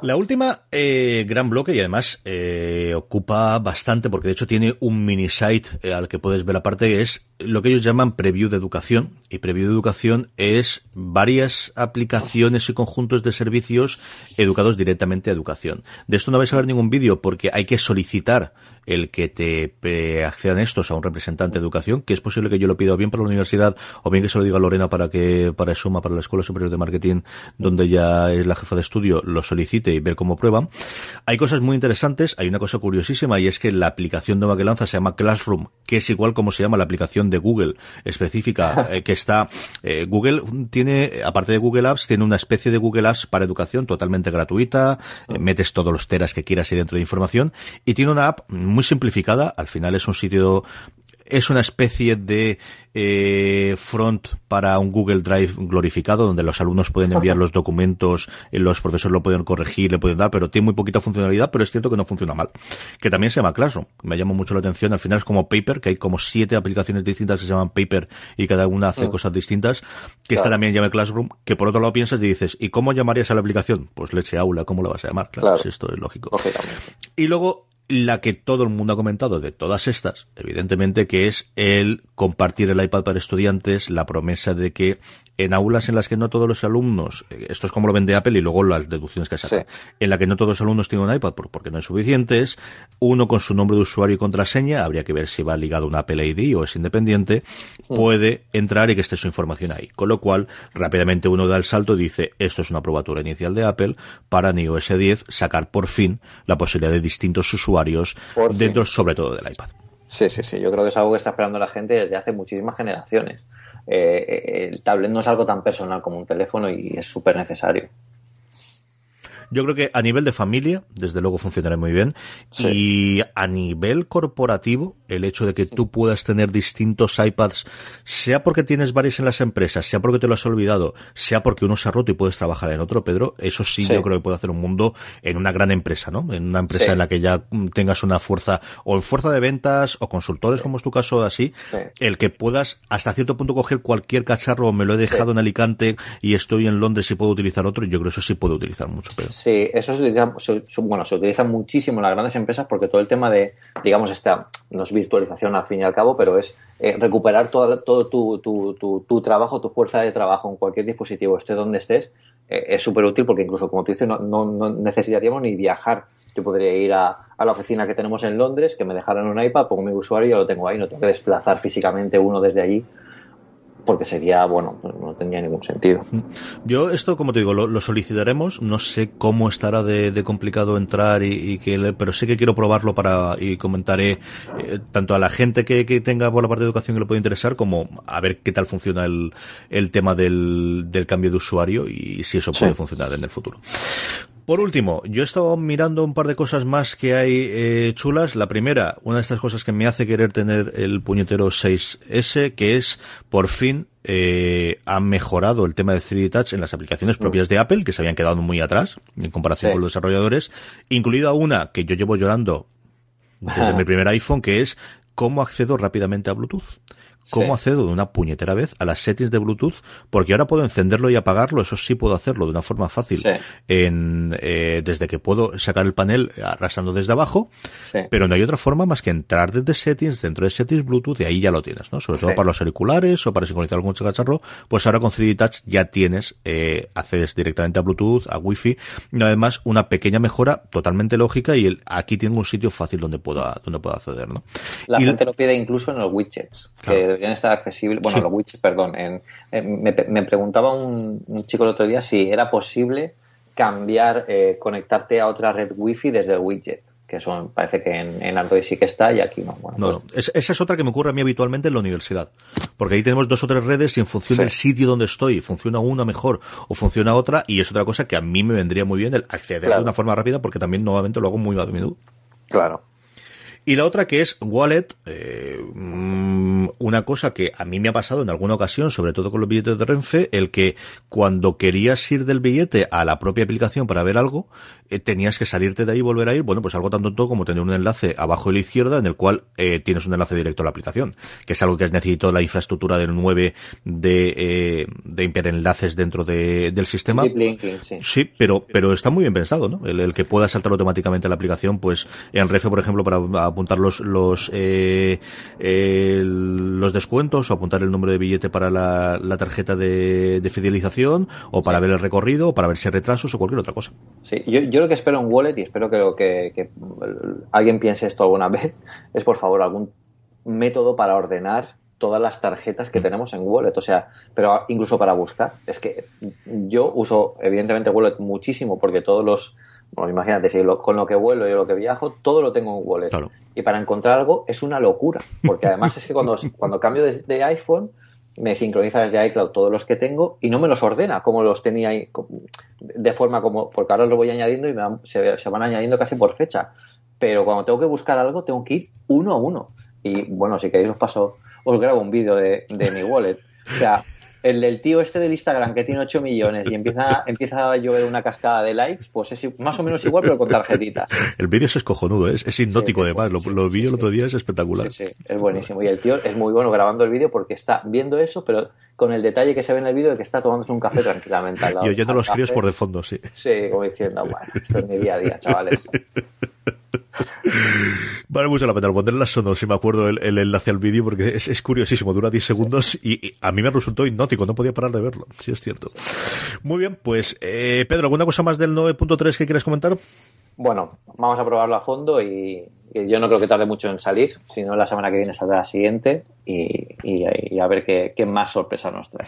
La última eh, gran bloque y además eh, ocupa bastante porque de hecho tiene un mini site eh, al que puedes ver aparte es lo que ellos llaman preview de educación y preview de educación es varias aplicaciones y conjuntos de servicios educados directamente a educación. De esto no vais a ver ningún vídeo porque hay que solicitar el que te accedan estos a un representante de educación, que es posible que yo lo pida bien para la universidad o bien que se lo diga Lorena para que para Suma, para la Escuela Superior de Marketing, donde ya es la jefa de estudio, lo solicite y ver cómo prueban. Hay cosas muy interesantes, hay una cosa curiosísima y es que la aplicación nueva que lanza se llama Classroom, que es igual como se llama la aplicación de Google específica, eh, que está, eh, Google tiene, aparte de Google Apps, tiene una especie de Google Apps para educación totalmente gratuita, eh, metes todos los teras que quieras ahí dentro de información y tiene una app muy simplificada, al final es un sitio es una especie de eh, front para un Google Drive glorificado, donde los alumnos pueden enviar los documentos, eh, los profesores lo pueden corregir, le pueden dar, pero tiene muy poquita funcionalidad, pero es cierto que no funciona mal. Que también se llama Classroom. Me llama mucho la atención. Al final es como Paper, que hay como siete aplicaciones distintas que se llaman Paper y cada una hace mm. cosas distintas. Que esta también llama Classroom, que por otro lado piensas y dices, ¿y cómo llamarías a la aplicación? Pues leche aula, ¿cómo la vas a llamar? Claro, Si esto es lógico. Y luego la que todo el mundo ha comentado de todas estas, evidentemente, que es el compartir el iPad para estudiantes, la promesa de que en aulas en las que no todos los alumnos, eh, esto es como lo vende Apple y luego las deducciones que saca, en la que no todos los alumnos tienen un iPad porque no es suficientes, uno con su nombre de usuario y contraseña, habría que ver si va ligado a un Apple ID o es independiente, puede entrar y que esté su información ahí. Con lo cual, rápidamente uno da el salto y dice, esto es una probatura inicial de Apple para iOS 10 sacar por fin la posibilidad de distintos usuarios dentro sobre todo del iPad. Sí, sí, sí. Yo creo que es algo que está esperando la gente desde hace muchísimas generaciones. Eh, el tablet no es algo tan personal como un teléfono y es súper necesario. Yo creo que a nivel de familia, desde luego funcionará muy bien. Y a nivel corporativo, el hecho de que tú puedas tener distintos iPads, sea porque tienes varios en las empresas, sea porque te lo has olvidado, sea porque uno se ha roto y puedes trabajar en otro, Pedro, eso sí, yo creo que puede hacer un mundo en una gran empresa, ¿no? En una empresa en la que ya tengas una fuerza, o en fuerza de ventas, o consultores, como es tu caso, así, el que puedas hasta cierto punto coger cualquier cacharro, me lo he dejado en Alicante y estoy en Londres y puedo utilizar otro, yo creo que eso sí puedo utilizar mucho, Pedro. Sí, eso se utiliza, bueno, se utiliza muchísimo en las grandes empresas porque todo el tema de, digamos, esta, no es virtualización al fin y al cabo, pero es eh, recuperar todo, todo tu, tu, tu, trabajo, tu fuerza de trabajo en cualquier dispositivo, esté donde estés, eh, es súper útil porque incluso, como tú dices, no, no, necesitaríamos ni viajar. Yo podría ir a, a, la oficina que tenemos en Londres, que me dejaran un iPad, pongo mi usuario y ya lo tengo ahí, no tengo que desplazar físicamente uno desde allí porque sería, bueno, pues no tendría ningún sentido. Yo esto, como te digo, lo, solicitaremos, no sé cómo estará de, complicado entrar y, que, pero sí que quiero probarlo para, y comentaré eh, tanto a la gente que, tenga por la parte de educación que le puede interesar, como a ver qué tal funciona el, el tema del, del cambio de usuario y si eso puede funcionar en el futuro. Por último, yo he estado mirando un par de cosas más que hay eh, chulas. La primera, una de estas cosas que me hace querer tener el puñetero 6S, que es, por fin, eh, han mejorado el tema de 3D Touch en las aplicaciones propias de Apple, que se habían quedado muy atrás en comparación con los desarrolladores, incluida una que yo llevo llorando desde mi primer iPhone, que es cómo accedo rápidamente a Bluetooth cómo accedo de una puñetera vez a las settings de Bluetooth, porque ahora puedo encenderlo y apagarlo, eso sí puedo hacerlo de una forma fácil, en, eh, desde que puedo sacar el panel arrastrando desde abajo, pero no hay otra forma más que entrar desde settings, dentro de settings Bluetooth, y ahí ya lo tienes, ¿no? Sobre todo para los auriculares o para sincronizar algún cacharro, pues ahora con 3D Touch ya tienes, eh, accedes directamente a Bluetooth, a Wi-Fi, y además una pequeña mejora totalmente lógica y el, aquí tengo un sitio fácil donde pueda, donde pueda acceder, ¿no? La gente lo pide incluso en los widgets, deberían estar accesibles. Bueno, los widgets, perdón. me, preguntaba un, chico el otro día si era posible cambiar, eh, conectarte a otra red wifi desde el widget que eso parece que en, Android sí que está y aquí no. no, pues esa es otra que me ocurre a mí habitualmente en la universidad. Porque ahí tenemos dos o tres redes y en función del sitio donde estoy, funciona una mejor o funciona otra y es otra cosa que a mí me vendría muy bien el acceder de una forma rápida porque también nuevamente lo hago muy a menudo. Claro. Y la otra que es Wallet, eh, mm, una cosa que a mí me ha pasado en alguna ocasión, sobre todo con los billetes de Renfe, el que cuando querías ir del billete a la propia aplicación para ver algo, eh, tenías que salirte de ahí y volver a ir, bueno, pues algo tan tonto como tener un enlace abajo a la izquierda en el cual eh, tienes un enlace directo a la aplicación, que es algo que has necesitado la infraestructura del 9 de, eh, de enviar enlaces dentro de, del sistema. sí. sí. pero, pero está muy bien pensado, ¿no? El, que pueda saltar automáticamente a la aplicación, pues en Refe, por ejemplo, para apuntar los, los, eh, los descuentos o apuntar el número de billete para la, la tarjeta de, de fidelización o para ver el recorrido o para ver si hay retrasos o cualquier otra cosa. Sí, yo, yo lo que espero en Wallet y espero que, que, alguien piense esto alguna vez es por favor algún método para ordenar todas las tarjetas que mm. tenemos en Wallet, o sea, pero incluso para buscar. Es que yo uso evidentemente Wallet muchísimo porque todos los, bueno, imagínate, si con lo que vuelo y lo que viajo, todo lo tengo en Wallet. Y para encontrar algo es una locura, porque además es que cuando, cuando cambio de iPhone, me sincroniza desde iCloud todos los que tengo y no me los ordena como los tenía ahí, de forma como, porque ahora los voy añadiendo y se, van añadiendo casi por fecha. Pero cuando tengo que buscar algo, tengo que ir uno a uno. Y bueno, si queréis os paso, os grabo un vídeo de, de mi wallet. O sea, el del tío este del Instagram que tiene 8 millones y empieza, empieza a llover una cascada de likes, pues es más o menos igual, pero con tarjetitas. El vídeo es escojonudo, es, es hipnótico además. Lo, lo vi el otro día, es espectacular. Sí, sí, es buenísimo. Y el tío es muy bueno grabando el vídeo porque está viendo eso, pero con el detalle que se ve en el vídeo de que está tomándose un café tranquilamente al lado. Y oyendo los críos por de fondo, sí. Sí, como diciendo, bueno, esto es mi día a día, chavales. Vale mucho la pena poner las sonos si me acuerdo el, enlace al vídeo porque es, curiosísimo, dura 10 segundos y, a mí me resultó hipnótico, no podía parar de verlo, sí es cierto. Muy bien, pues eh, Pedro, ¿alguna cosa más del 9.3 que quieres comentar? Bueno, vamos a probarlo a fondo y, yo no creo que tarde mucho en salir, si no la semana que viene saldrá la siguiente y, a ver qué, más sorpresa nos trae.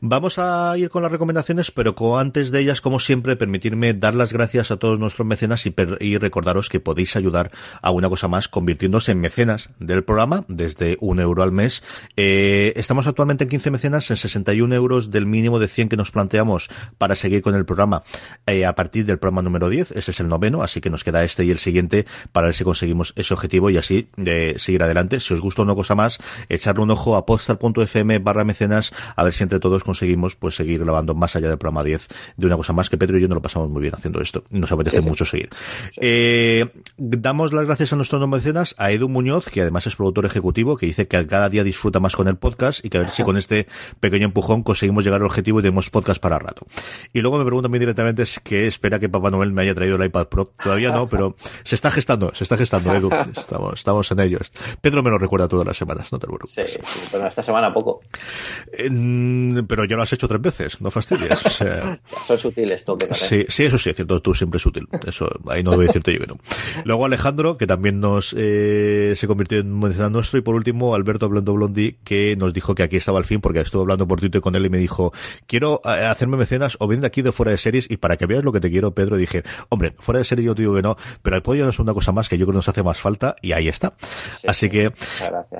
Vamos a ir con las recomendaciones, pero antes de ellas, como siempre, permitirme dar las gracias a todos nuestros mecenas y, recordaros que podéis ayudar a una cosa más convirtiéndose en mecenas del programa desde un euro al mes. Eh, estamos actualmente en 15 mecenas, en 61 euros del mínimo de 100 que nos planteamos para seguir con el programa eh, a partir del programa número 10. Ese es el noveno, así que nos queda este y el siguiente para ver si conseguimos ese objetivo y así eh, seguir adelante. Si os gusta una cosa más, echarle un ojo a postal.fm barra mecenas a ver si entre todos conseguimos pues seguir grabando más allá del programa 10 de una cosa más que Pedro y yo nos lo pasamos muy bien haciendo esto. Nos apetece mucho seguir. Eh, damos las gracias a nuestros mecenas, a Edu Muñoz, que además es productor ejecutivo, que dice que cada día disfruta más con el podcast y que a ver si con este pequeño empujón conseguimos llegar al objetivo y tenemos podcast para rato. Y luego me pregunta muy directamente es que espera que Papá Noel me haya traído el iPad Pro. Todavía no, pero se está gestando, se está gestando, Edu. Estamos, estamos en ello. Pedro me lo recuerda todas las semanas, no te preocupes. Sí, pero esta semana poco. pero ya lo has hecho tres veces, no fastidies. O sea, Son sutiles, toque. Sí, sí, eso sí, es cierto, tú siempre es útil. Eso, ahí no debo decirte yo que no. Luego Alejandro, que también nos eh, se convirtió en mencionado nuestro. Y por último, Alberto Blando Blondi, que nos dijo que aquí estaba al fin, porque estuve hablando por Twitter con él y me dijo, quiero eh, hacerme mecenas o ven de aquí de fuera de series. Y para que veas lo que te quiero, Pedro, dije, hombre, fuera de series yo te digo que no, pero el pollo es una cosa más que yo creo que nos hace más falta y ahí está. Así que,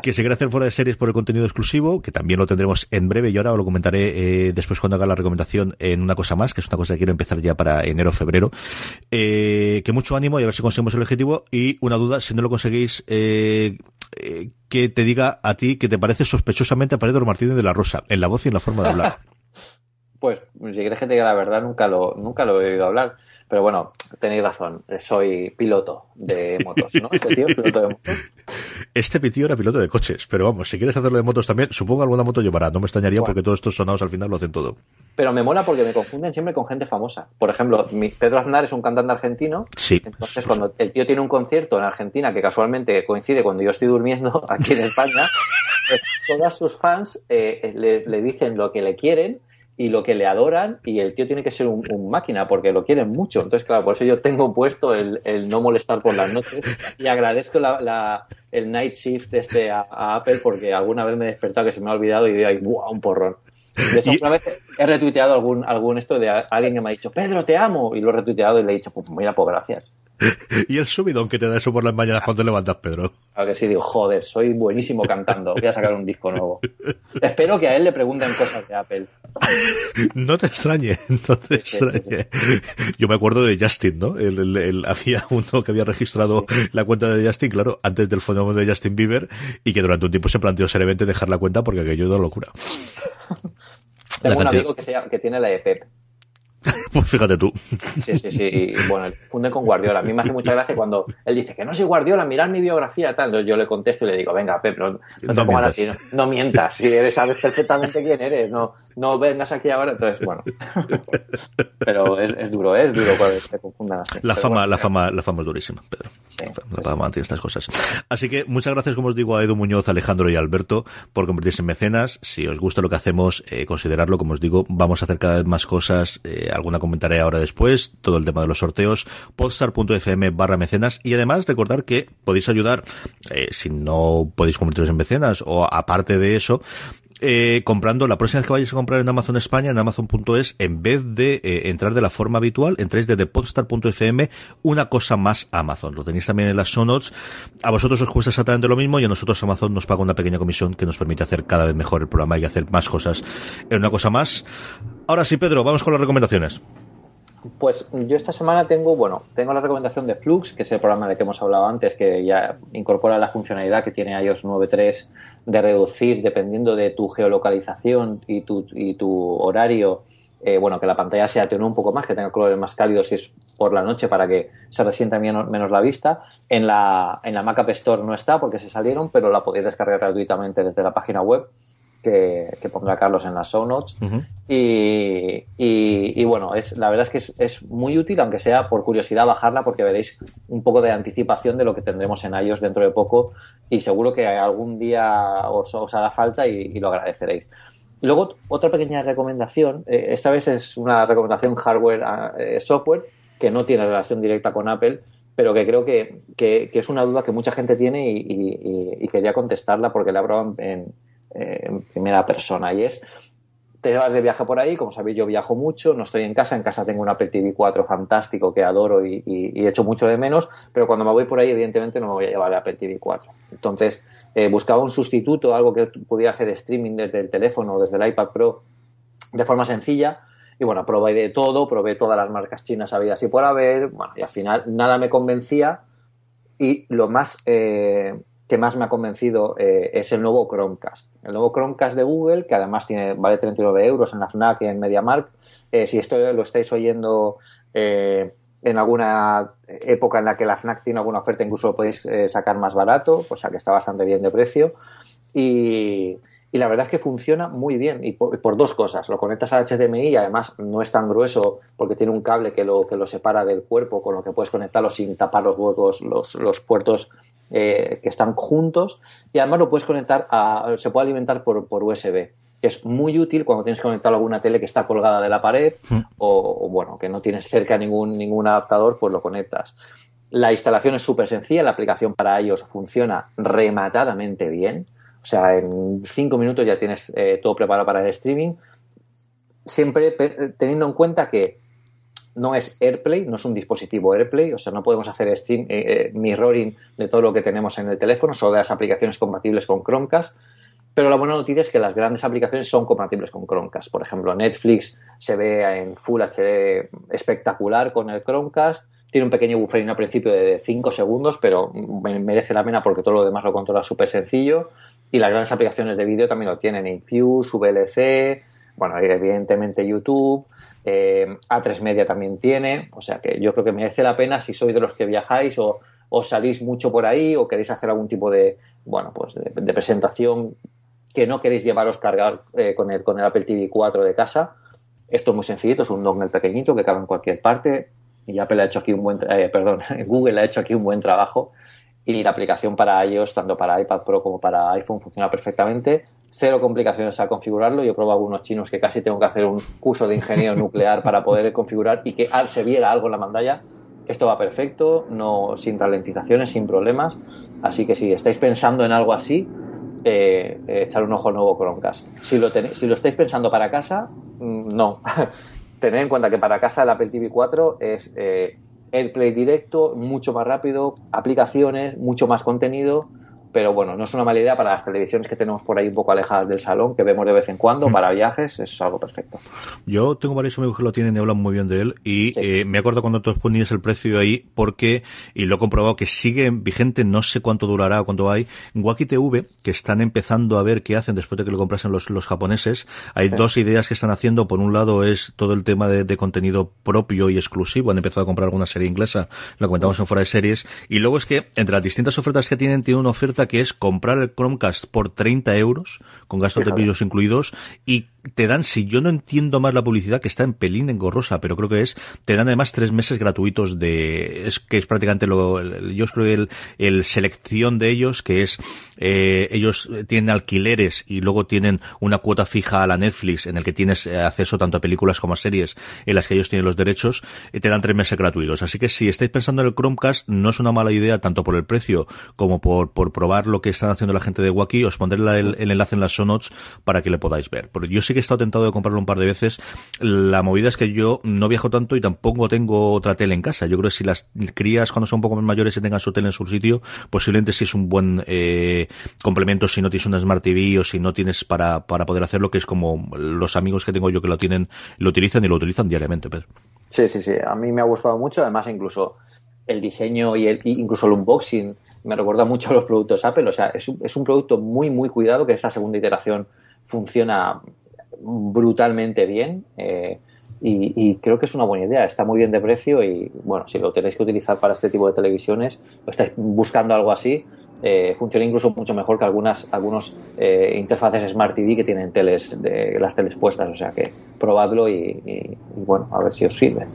que se quiere hacer fuera de series por el contenido exclusivo, que también lo tendremos en breve y ahora os lo comentaré eh, después cuando haga la recomendación en una cosa más, que es una cosa que quiero empezar ya para enero febrero. Eh, que mucho ánimo y a ver si conseguimos el objetivo. Y una duda, si no lo conseguís, eh, eh, que te diga a ti que te parece sospechosamente a Pedro Martínez de la Rosa, en la voz y en la forma de hablar. Pues si quieres que te diga la verdad, nunca lo, nunca lo he oído hablar. Pero bueno, tenéis razón, soy piloto de motos, ¿no? Este tío piloto de motos. Este tío era piloto de coches, pero vamos, si quieres hacerlo de motos también, supongo alguna moto llevará, no me extrañaría porque todos estos sonados al final lo hacen todo. Pero me mola porque me confunden siempre con gente famosa. Por ejemplo, Pedro Aznar es un cantante argentino. Sí. Entonces, cuando el tío tiene un concierto en Argentina, que casualmente coincide cuando yo estoy durmiendo aquí en España, pues todas sus fans eh, le dicen lo que le quieren y lo que le adoran y el tío tiene que ser un, máquina porque lo quieren mucho. Entonces, claro, por eso yo tengo puesto el, no molestar por las noches y agradezco la, el night shift este a, Apple porque alguna vez me he despertado que se me ha olvidado y digo, ¡buah! Un porrón. De hecho, una vez he retuiteado algún, algún esto de alguien que me ha dicho, Pedro, te amo, y lo he retuiteado y le he dicho, pues mira, pues gracias. y el subidón que te da eso por las mañanas cuando te levantas, Pedro. Claro que sí, digo, joder, soy buenísimo cantando, voy a sacar un disco nuevo. Espero que a él le pregunten cosas de Apple. No te extrañe, no te extrañe. Yo me acuerdo de Justin, ¿no? El, había uno que había registrado la cuenta de Justin, claro, antes del fenómeno de Justin Bieber, y que durante un tiempo se planteó seriamente dejar la cuenta porque aquello era locura. Tengo un amigo que, se que tiene la de Pep pues fíjate tú. Sí, sí, sí. Y bueno, funde con Guardiola. A mí me hace mucha gracia cuando él dice que no soy Guardiola, mirad mi biografía, tal. Entonces yo le contesto y le digo, venga, Pep, no, te pongas así, no, mientas. Si eres, sabes perfectamente quién eres, no, no vengas aquí ahora. Entonces, bueno. Pero es, duro, ¿eh? es duro cuando te confundan así. La fama, la fama, la fama es durísima, Pedro. La fama tiene estas cosas. Así que muchas gracias, como os digo, a Edu Muñoz, Alejandro y Alberto por convertirse en mecenas. Si os gusta lo que hacemos, eh, considerarlo, como os digo, vamos a hacer cada vez más cosas. Eh, alguna comentaré ahora después, todo el tema de los sorteos, podstar.fm barra mecenas y además recordar que podéis ayudar, eh, si no podéis convertiros en mecenas o aparte de eso, eh, comprando, la próxima vez que vayáis a comprar en Amazon España, en Amazon.es, en vez de eh, entrar de la forma habitual, entréis desde podstar.fm una cosa más Amazon. Lo tenéis también en las show notes. A vosotros os cuesta exactamente lo mismo y a nosotros Amazon nos paga una pequeña comisión que nos permite hacer cada vez mejor el programa y hacer más cosas en una cosa más. Ahora sí, Pedro, vamos con las recomendaciones. Pues yo esta semana tengo, bueno, tengo la recomendación de Flux, que es el programa de que hemos hablado antes, que ya incorpora la funcionalidad que tiene iOS 9.3 de reducir, dependiendo de tu geolocalización y tu, y tu horario, eh, bueno, que la pantalla se atenúe un poco más, que tenga colores más cálidos si es por la noche para que se resienta menos, menos la vista. En la, en la Mac Store no está porque se salieron, pero la podéis descargar gratuitamente desde la página web que, que pondrá Carlos en las show notes. y, y, bueno, es, la verdad es que es, muy útil, aunque sea por curiosidad bajarla, porque veréis un poco de anticipación de lo que tendremos en iOS dentro de poco y seguro que algún día os, os hará falta y, lo agradeceréis. Luego, otra pequeña recomendación, eh, esta vez es una recomendación hardware-software ah, eh, que no tiene relación directa con Apple, pero que creo que, que, es una duda que mucha gente tiene y, quería contestarla porque la he probado en, primera persona y es te vas de viaje por ahí, como sabéis yo viajo mucho, no estoy en casa, en casa tengo un Apple TV 4 fantástico que adoro y, y, echo mucho de menos, pero cuando me voy por ahí evidentemente no me voy a llevar el Apple TV 4. Entonces eh, buscaba un sustituto, algo que pudiera hacer streaming desde el teléfono o desde el iPad Pro de forma sencilla y bueno, probé de todo, probé todas las marcas chinas habidas y por haber, bueno, y al final nada me convencía y lo más eh, que más me ha convencido eh, es el nuevo Chromecast. El nuevo Chromecast de Google, que además tiene, vale 39 euros en la FNAC y en MediaMarkt. Eh, si esto lo estáis oyendo en alguna época en la que la FNAC tiene alguna oferta, incluso lo podéis sacar más barato, o sea que está bastante bien de precio. Y, y la verdad es que funciona muy bien y por, dos cosas. Lo conectas al HDMI y además no es tan grueso porque tiene un cable que lo, que lo separa del cuerpo con lo que puedes conectarlo sin tapar los huecos, los, los puertos eh, que están juntos y además lo puedes conectar a, se puede alimentar por, por USB que es muy útil cuando tienes que conectar alguna tele que está colgada de la pared hmm. o, o, bueno, que no tienes cerca ningún, ningún adaptador, pues lo conectas. La instalación es súper sencilla, la aplicación para ellos funciona rematadamente bien. O sea, en cinco minutos ya tienes eh, todo preparado para el streaming. Siempre teniendo en cuenta que no es AirPlay, no es un dispositivo AirPlay, o sea, no podemos hacer stream, eh, eh, mirroring de todo lo que tenemos en el teléfono, solo de las aplicaciones compatibles con Chromecast. Pero la buena noticia es que las grandes aplicaciones son compatibles con Chromecast. Por ejemplo, Netflix se ve en Full HD espectacular con el Chromecast. Tiene un pequeño buffering al principio de 5 segundos, pero merece la pena porque todo lo demás lo controla súper sencillo. Y las grandes aplicaciones de vídeo también lo tienen, Infuse, VLC, bueno, evidentemente YouTube, eh, A3 Media también tiene, o sea que yo creo que merece la pena si sois de los que viajáis o, salís mucho por ahí o queréis hacer algún tipo de, bueno, pues de, presentación que no queréis llevaros cargar eh, con, el, con el Apple TV 4 de casa. Esto es muy sencillito, es un dongle pequeñito que cabe en cualquier parte y Apple ha hecho aquí un buen, eh, perdón, Google ha hecho aquí un buen trabajo y la aplicación para iOS, tanto para iPad Pro como para iPhone, funciona perfectamente. Cero complicaciones al configurarlo. Yo he probado algunos chinos que casi tengo que hacer un curso de ingeniero nuclear para poder configurar y que se viera algo en la pantalla. Esto va perfecto, no sin ralentizaciones, sin problemas. Así que si estáis pensando en algo así, eh, eh, echar un ojo al nuevo Chromecast. Si lo, si lo estáis pensando para casa, mm, no. Tened en cuenta que para casa el Apple TV 4 es eh, el play directo, mucho más rápido, aplicaciones, mucho más contenido pero bueno, no es una mala idea para las televisiones que tenemos por ahí un poco alejadas del salón, que vemos de vez en cuando, mm. para viajes, es algo perfecto. Yo tengo varios amigos que lo tienen y hablan muy bien de él, y eh, me acuerdo cuando tú ponías el precio ahí, porque, y lo he comprobado, que sigue vigente, no sé cuánto durará o cuánto hay, Waki TV, que están empezando a ver qué hacen después de que lo comprasen los, los japoneses, hay dos ideas que están haciendo, por un lado es todo el tema de, contenido propio y exclusivo, han empezado a comprar alguna serie inglesa, lo comentamos en fuera de series, y luego es que, entre las distintas ofertas que tienen, tiene una oferta que es comprar el Chromecast por 30 euros, con gastos de vídeos incluidos, y te dan, si yo no entiendo más la publicidad, que está en pelín engorrosa, pero creo que es, te dan además tres meses gratuitos de, es que es prácticamente lo, yo creo que el, el selección de ellos, que es, eh, ellos tienen alquileres y luego tienen una cuota fija a la Netflix en el que tienes eh, acceso tanto a películas como a series en las que ellos tienen los derechos, y te dan tres meses gratuitos. Así que si estáis pensando en el Chromecast, no es una mala idea tanto por el precio como por, por probar lo que están haciendo la gente de Wacky, os pondré el, enlace en las show notes para que le podáis ver. Porque yo sí que he estado tentado de comprarlo un par de veces. La movida es que yo no viajo tanto y tampoco tengo otra tele en casa. Yo creo que si las crías cuando son un poco más mayores y tengan su tele en su sitio, posiblemente sí es un buen eh, complemento si no tienes una Smart TV o si no tienes para, para poder hacerlo, que es como los amigos que tengo yo que lo tienen, lo utilizan y lo utilizan diariamente, Pedro. Sí, sí, sí. A mí me ha gustado mucho. Además, incluso el diseño y el, incluso el unboxing me recuerda mucho a los productos Apple. O sea, es un, es un producto muy, muy cuidado que esta segunda iteración funciona brutalmente bien. Eh, y, creo que es una buena idea, está muy bien de precio y bueno, si lo tenéis que utilizar para este tipo de televisiones o estáis buscando algo así, eh, funciona incluso mucho mejor que algunas algunos eh, interfaces Smart TV que tienen teles de las teles puestas, o sea que probadlo y, y bueno, a ver si os sirve.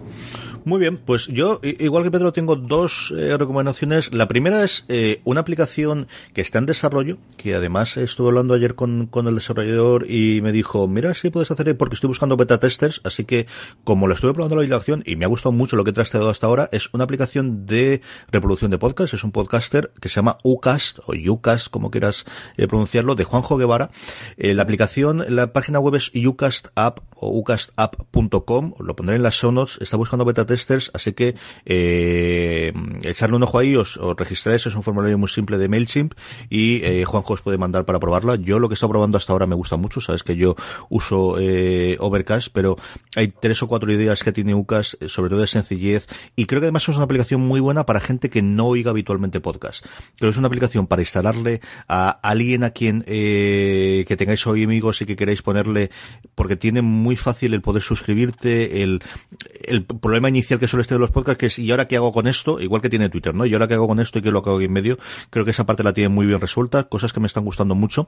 Muy bien, pues yo, igual que Pedro, tengo dos eh, recomendaciones. La primera es eh, una aplicación que está en desarrollo, que además estuve hablando ayer con, con el desarrollador y me dijo, mira, si puedes hacer, porque estoy buscando beta testers, así que como lo estuve probando la aplicación y me ha gustado mucho lo que he trasteado hasta ahora, es una aplicación de reproducción de podcast, es un podcaster que se llama Ucast, o Ucast, como quieras eh, pronunciarlo, de Juanjo Guevara. la aplicación, la página web es Ucast App o ucastapp.com, lo pondré en las show notes, está buscando beta testers, así que eh, echarle un ojo ahí, os, os registráis, es un formulario muy simple de MailChimp y eh, Juanjo os puede mandar para probarla. Yo lo que he estado probando hasta ahora me gusta mucho, sabes que yo uso eh, Overcast, pero hay tres o cuatro ideas que tiene UCAS, eh, sobre todo de sencillez, y creo que además es una aplicación muy buena para gente que no oiga habitualmente podcast. Creo que es una aplicación para instalarle a alguien a quien eh, que tengáis hoy amigos y que queráis ponerle, porque tiene muy fácil el poder suscribirte, el, el problema inicial que suele tener los podcasts, que es, ¿y ahora qué hago con esto? Igual que tiene Twitter, ¿no? ¿Y ahora qué hago con esto y qué lo hago en medio? Creo que esa parte la tiene muy bien resuelta, cosas que me están gustando mucho.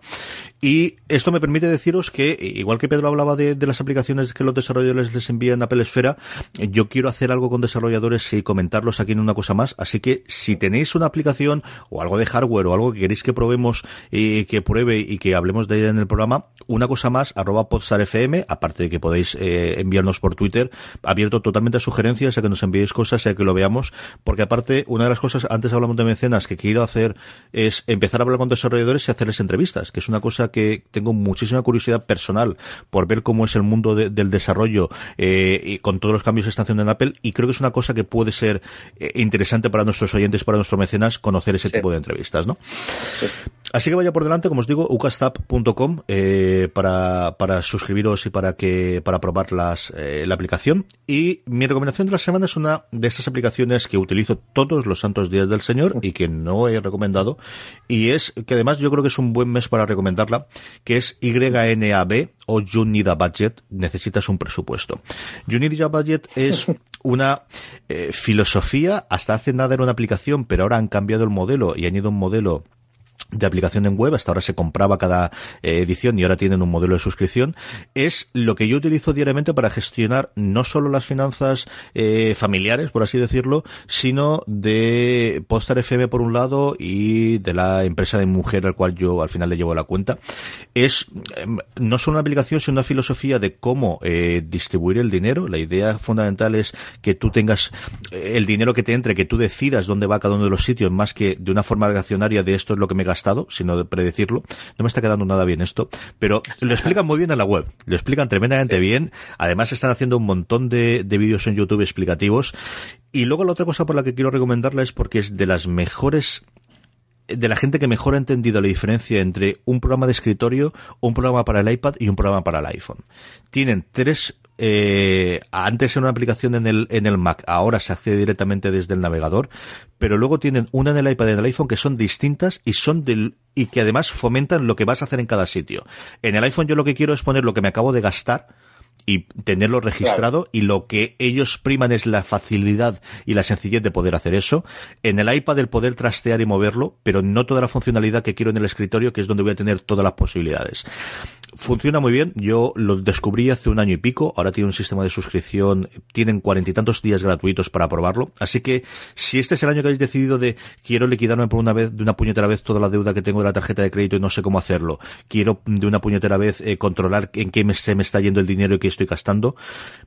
Y esto me permite deciros que, igual que Pedro hablaba de, de las aplicaciones que los desarrolladores les envían a Apple Esfera, yo quiero hacer algo con desarrolladores y comentarlos aquí en una cosa más. Así que si tenéis una aplicación o algo de hardware o algo que queréis que probemos y que pruebe y que hablemos de ella en el programa, una cosa más, arroba podstarfm, aparte de que podéis eh, enviarnos por Twitter, abierto totalmente a sugerencias, a que nos enviéis cosas, a que lo veamos, porque aparte, una de las cosas, antes hablamos de mecenas, que quiero hacer es empezar a hablar con desarrolladores y hacerles entrevistas, que es una cosa que tengo muchísima curiosidad personal por ver cómo es el mundo del desarrollo eh, y con todos los cambios que están haciendo en Apple, y creo que es una cosa que puede ser eh, interesante para nuestros oyentes, para nuestros mecenas, conocer ese tipo de entrevistas, ¿no? Así que vaya por delante, como os digo, ucastap.com eh, para, para suscribiros y para que para probar las, eh, la aplicación. Y mi recomendación de la semana es una de esas aplicaciones que utilizo todos los santos días del Señor y que no he recomendado. Y es que además yo creo que es un buen mes para recomendarla, que es YNAB o You Need a Budget. Necesitas un presupuesto. You Need a Budget es una eh, filosofía. Hasta hace nada era una aplicación, pero ahora han cambiado el modelo y han ido a un modelo de aplicación en web, hasta ahora se compraba cada eh, edición y ahora tienen un modelo de suscripción, es lo que yo utilizo diariamente para gestionar no solo las finanzas eh, familiares, por así decirlo, sino de Postar FM por un lado y de la empresa de mujer al cual yo al final le llevo la cuenta. Es em, no solo una aplicación, sino una filosofía de cómo eh, distribuir el dinero. La idea fundamental es que tú tengas el dinero que te entre, que tú decidas dónde va cada uno de los sitios, más que de una forma accionaria de esto es lo que me gastado, sino de predecirlo. No me está quedando nada bien esto, pero lo explican muy bien en la web. Lo explican tremendamente bien. Además están haciendo un montón de, de vídeos en YouTube explicativos. Y luego la otra cosa por la que quiero recomendarla es porque es de las mejores de la gente que mejor ha entendido la diferencia entre un programa de escritorio, un programa para el iPad y un programa para el iPhone. Tienen tres eh, antes era una aplicación en el, en el Mac, ahora se accede directamente desde el navegador, pero luego tienen una en el iPad y en el iPhone que son distintas y son del, y que además fomentan lo que vas a hacer en cada sitio. En el iPhone yo lo que quiero es poner lo que me acabo de gastar, y tenerlo registrado y lo que ellos priman es la facilidad y la sencillez de poder hacer eso. En el iPad el poder trastear y moverlo, pero no toda la funcionalidad que quiero en el escritorio, que es donde voy a tener todas las posibilidades. Funciona muy bien. Yo lo descubrí hace un año y pico. Ahora tiene un sistema de suscripción. Tienen cuarenta y tantos días gratuitos para probarlo. Así que si este es el año que habéis decidido de quiero liquidarme por una vez, de una puñetera vez toda la deuda que tengo de la tarjeta de crédito y no sé cómo hacerlo. Quiero de una puñetera vez eh, controlar en qué me, se me está yendo el dinero y estoy gastando.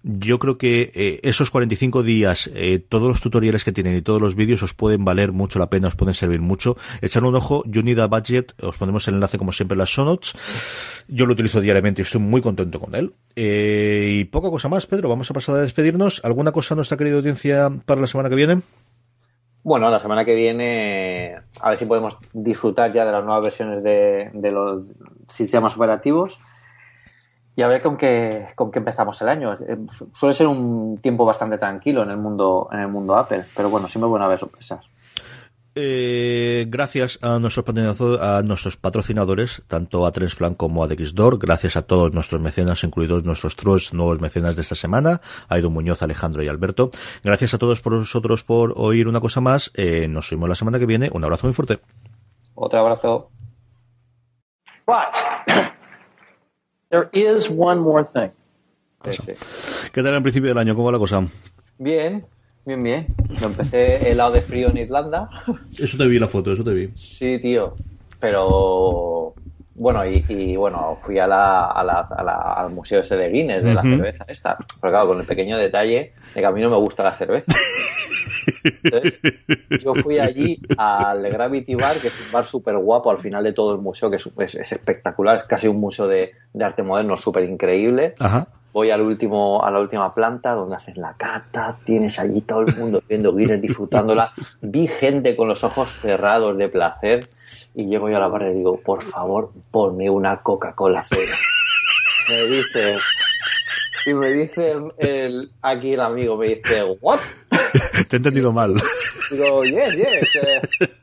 Yo creo que eh, esos 45 días, eh, todos los tutoriales que tienen y todos los vídeos os pueden valer mucho la pena, os pueden servir mucho. Echar un ojo, You Need a Budget, os ponemos el enlace como siempre en las show. Yo lo utilizo diariamente y estoy muy contento con él. Eh, y poca cosa más, Pedro. Vamos a pasar a despedirnos. ¿Alguna cosa nuestra querida audiencia para la semana que viene? Bueno, la semana que viene a ver si podemos disfrutar ya de las nuevas versiones de los sistemas operativos y a ver con qué, con qué empezamos el año. Eh, suele ser un tiempo bastante tranquilo en el mundo, en el mundo Apple, pero bueno, siempre bueno haber sorpresas. Eh, gracias a nuestros, a nuestros patrocinadores, tanto a Transplan como a Dexdor, gracias a todos nuestros mecenas, incluidos nuestros tres nuevos mecenas de esta semana, Aido Muñoz, Alejandro y Alberto. Gracias a todos por vosotros por oír una cosa más. Eh, nos vemos la semana que viene. Un abrazo muy fuerte. Otro abrazo. But there is one more thing. ¿Qué tal el principio del año? ¿Cómo va la cosa? Bien, Bien, bien. Lo empecé helado de frío en Irlanda. Eso te vi la foto, eso te vi. Sí, tío. Pero bueno, y, y bueno, fui a la, a la, a la- al museo ese de Guinness, de la Ujú. cerveza esta. Pero claro, con el pequeño detalle de que a mí no me gusta la cerveza. Entonces, yo fui allí al Gravity Bar, que es un bar súper guapo al final de todo el museo, que es, es- es espectacular, es casi un museo de, de arte moderno súper increíble. Ajá. Voy al último, a la última planta donde hacen la cata, tienes allí todo el mundo viendo Guinness, disfrutándola. Vi gente con los ojos cerrados de placer y llego yo a la barra y digo, por favor, ponme una Coca-Cola cero. Me dice, y me dice el, el- aquí el amigo, me dice, ¿what? Te he entendido mal. Digo, yes, yes. eh,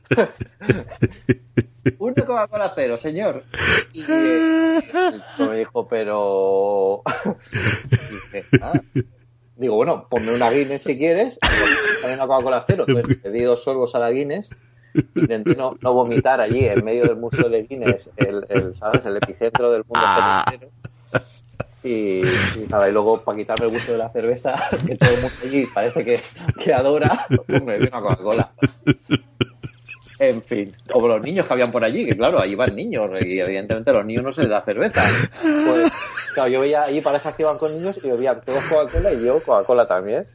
una Coca-Cola cero, señor. Y eh, el chico me dijo, pero... Dije, "Ah". Digo, bueno, ponme una Guinness si quieres. "Dame una Coca-Cola cero. Entonces le di dos sorbos a la Guinness. Intenté no, no vomitar allí en medio del museo de Guinness, el, el, ¿sabes? El epicentro del mundo Ah. Y, y nada, y luego para quitarme el gusto de la cerveza, que todo el mundo allí parece que, que adora, pues me una Coca-Cola. En fin, como los niños que habían por allí, que claro, ahí van niños, y evidentemente a los niños no se les da cerveza. Pues, claro, yo veía allí parejas que iban con niños y bebían todos Coca-Cola y yo Coca-Cola también.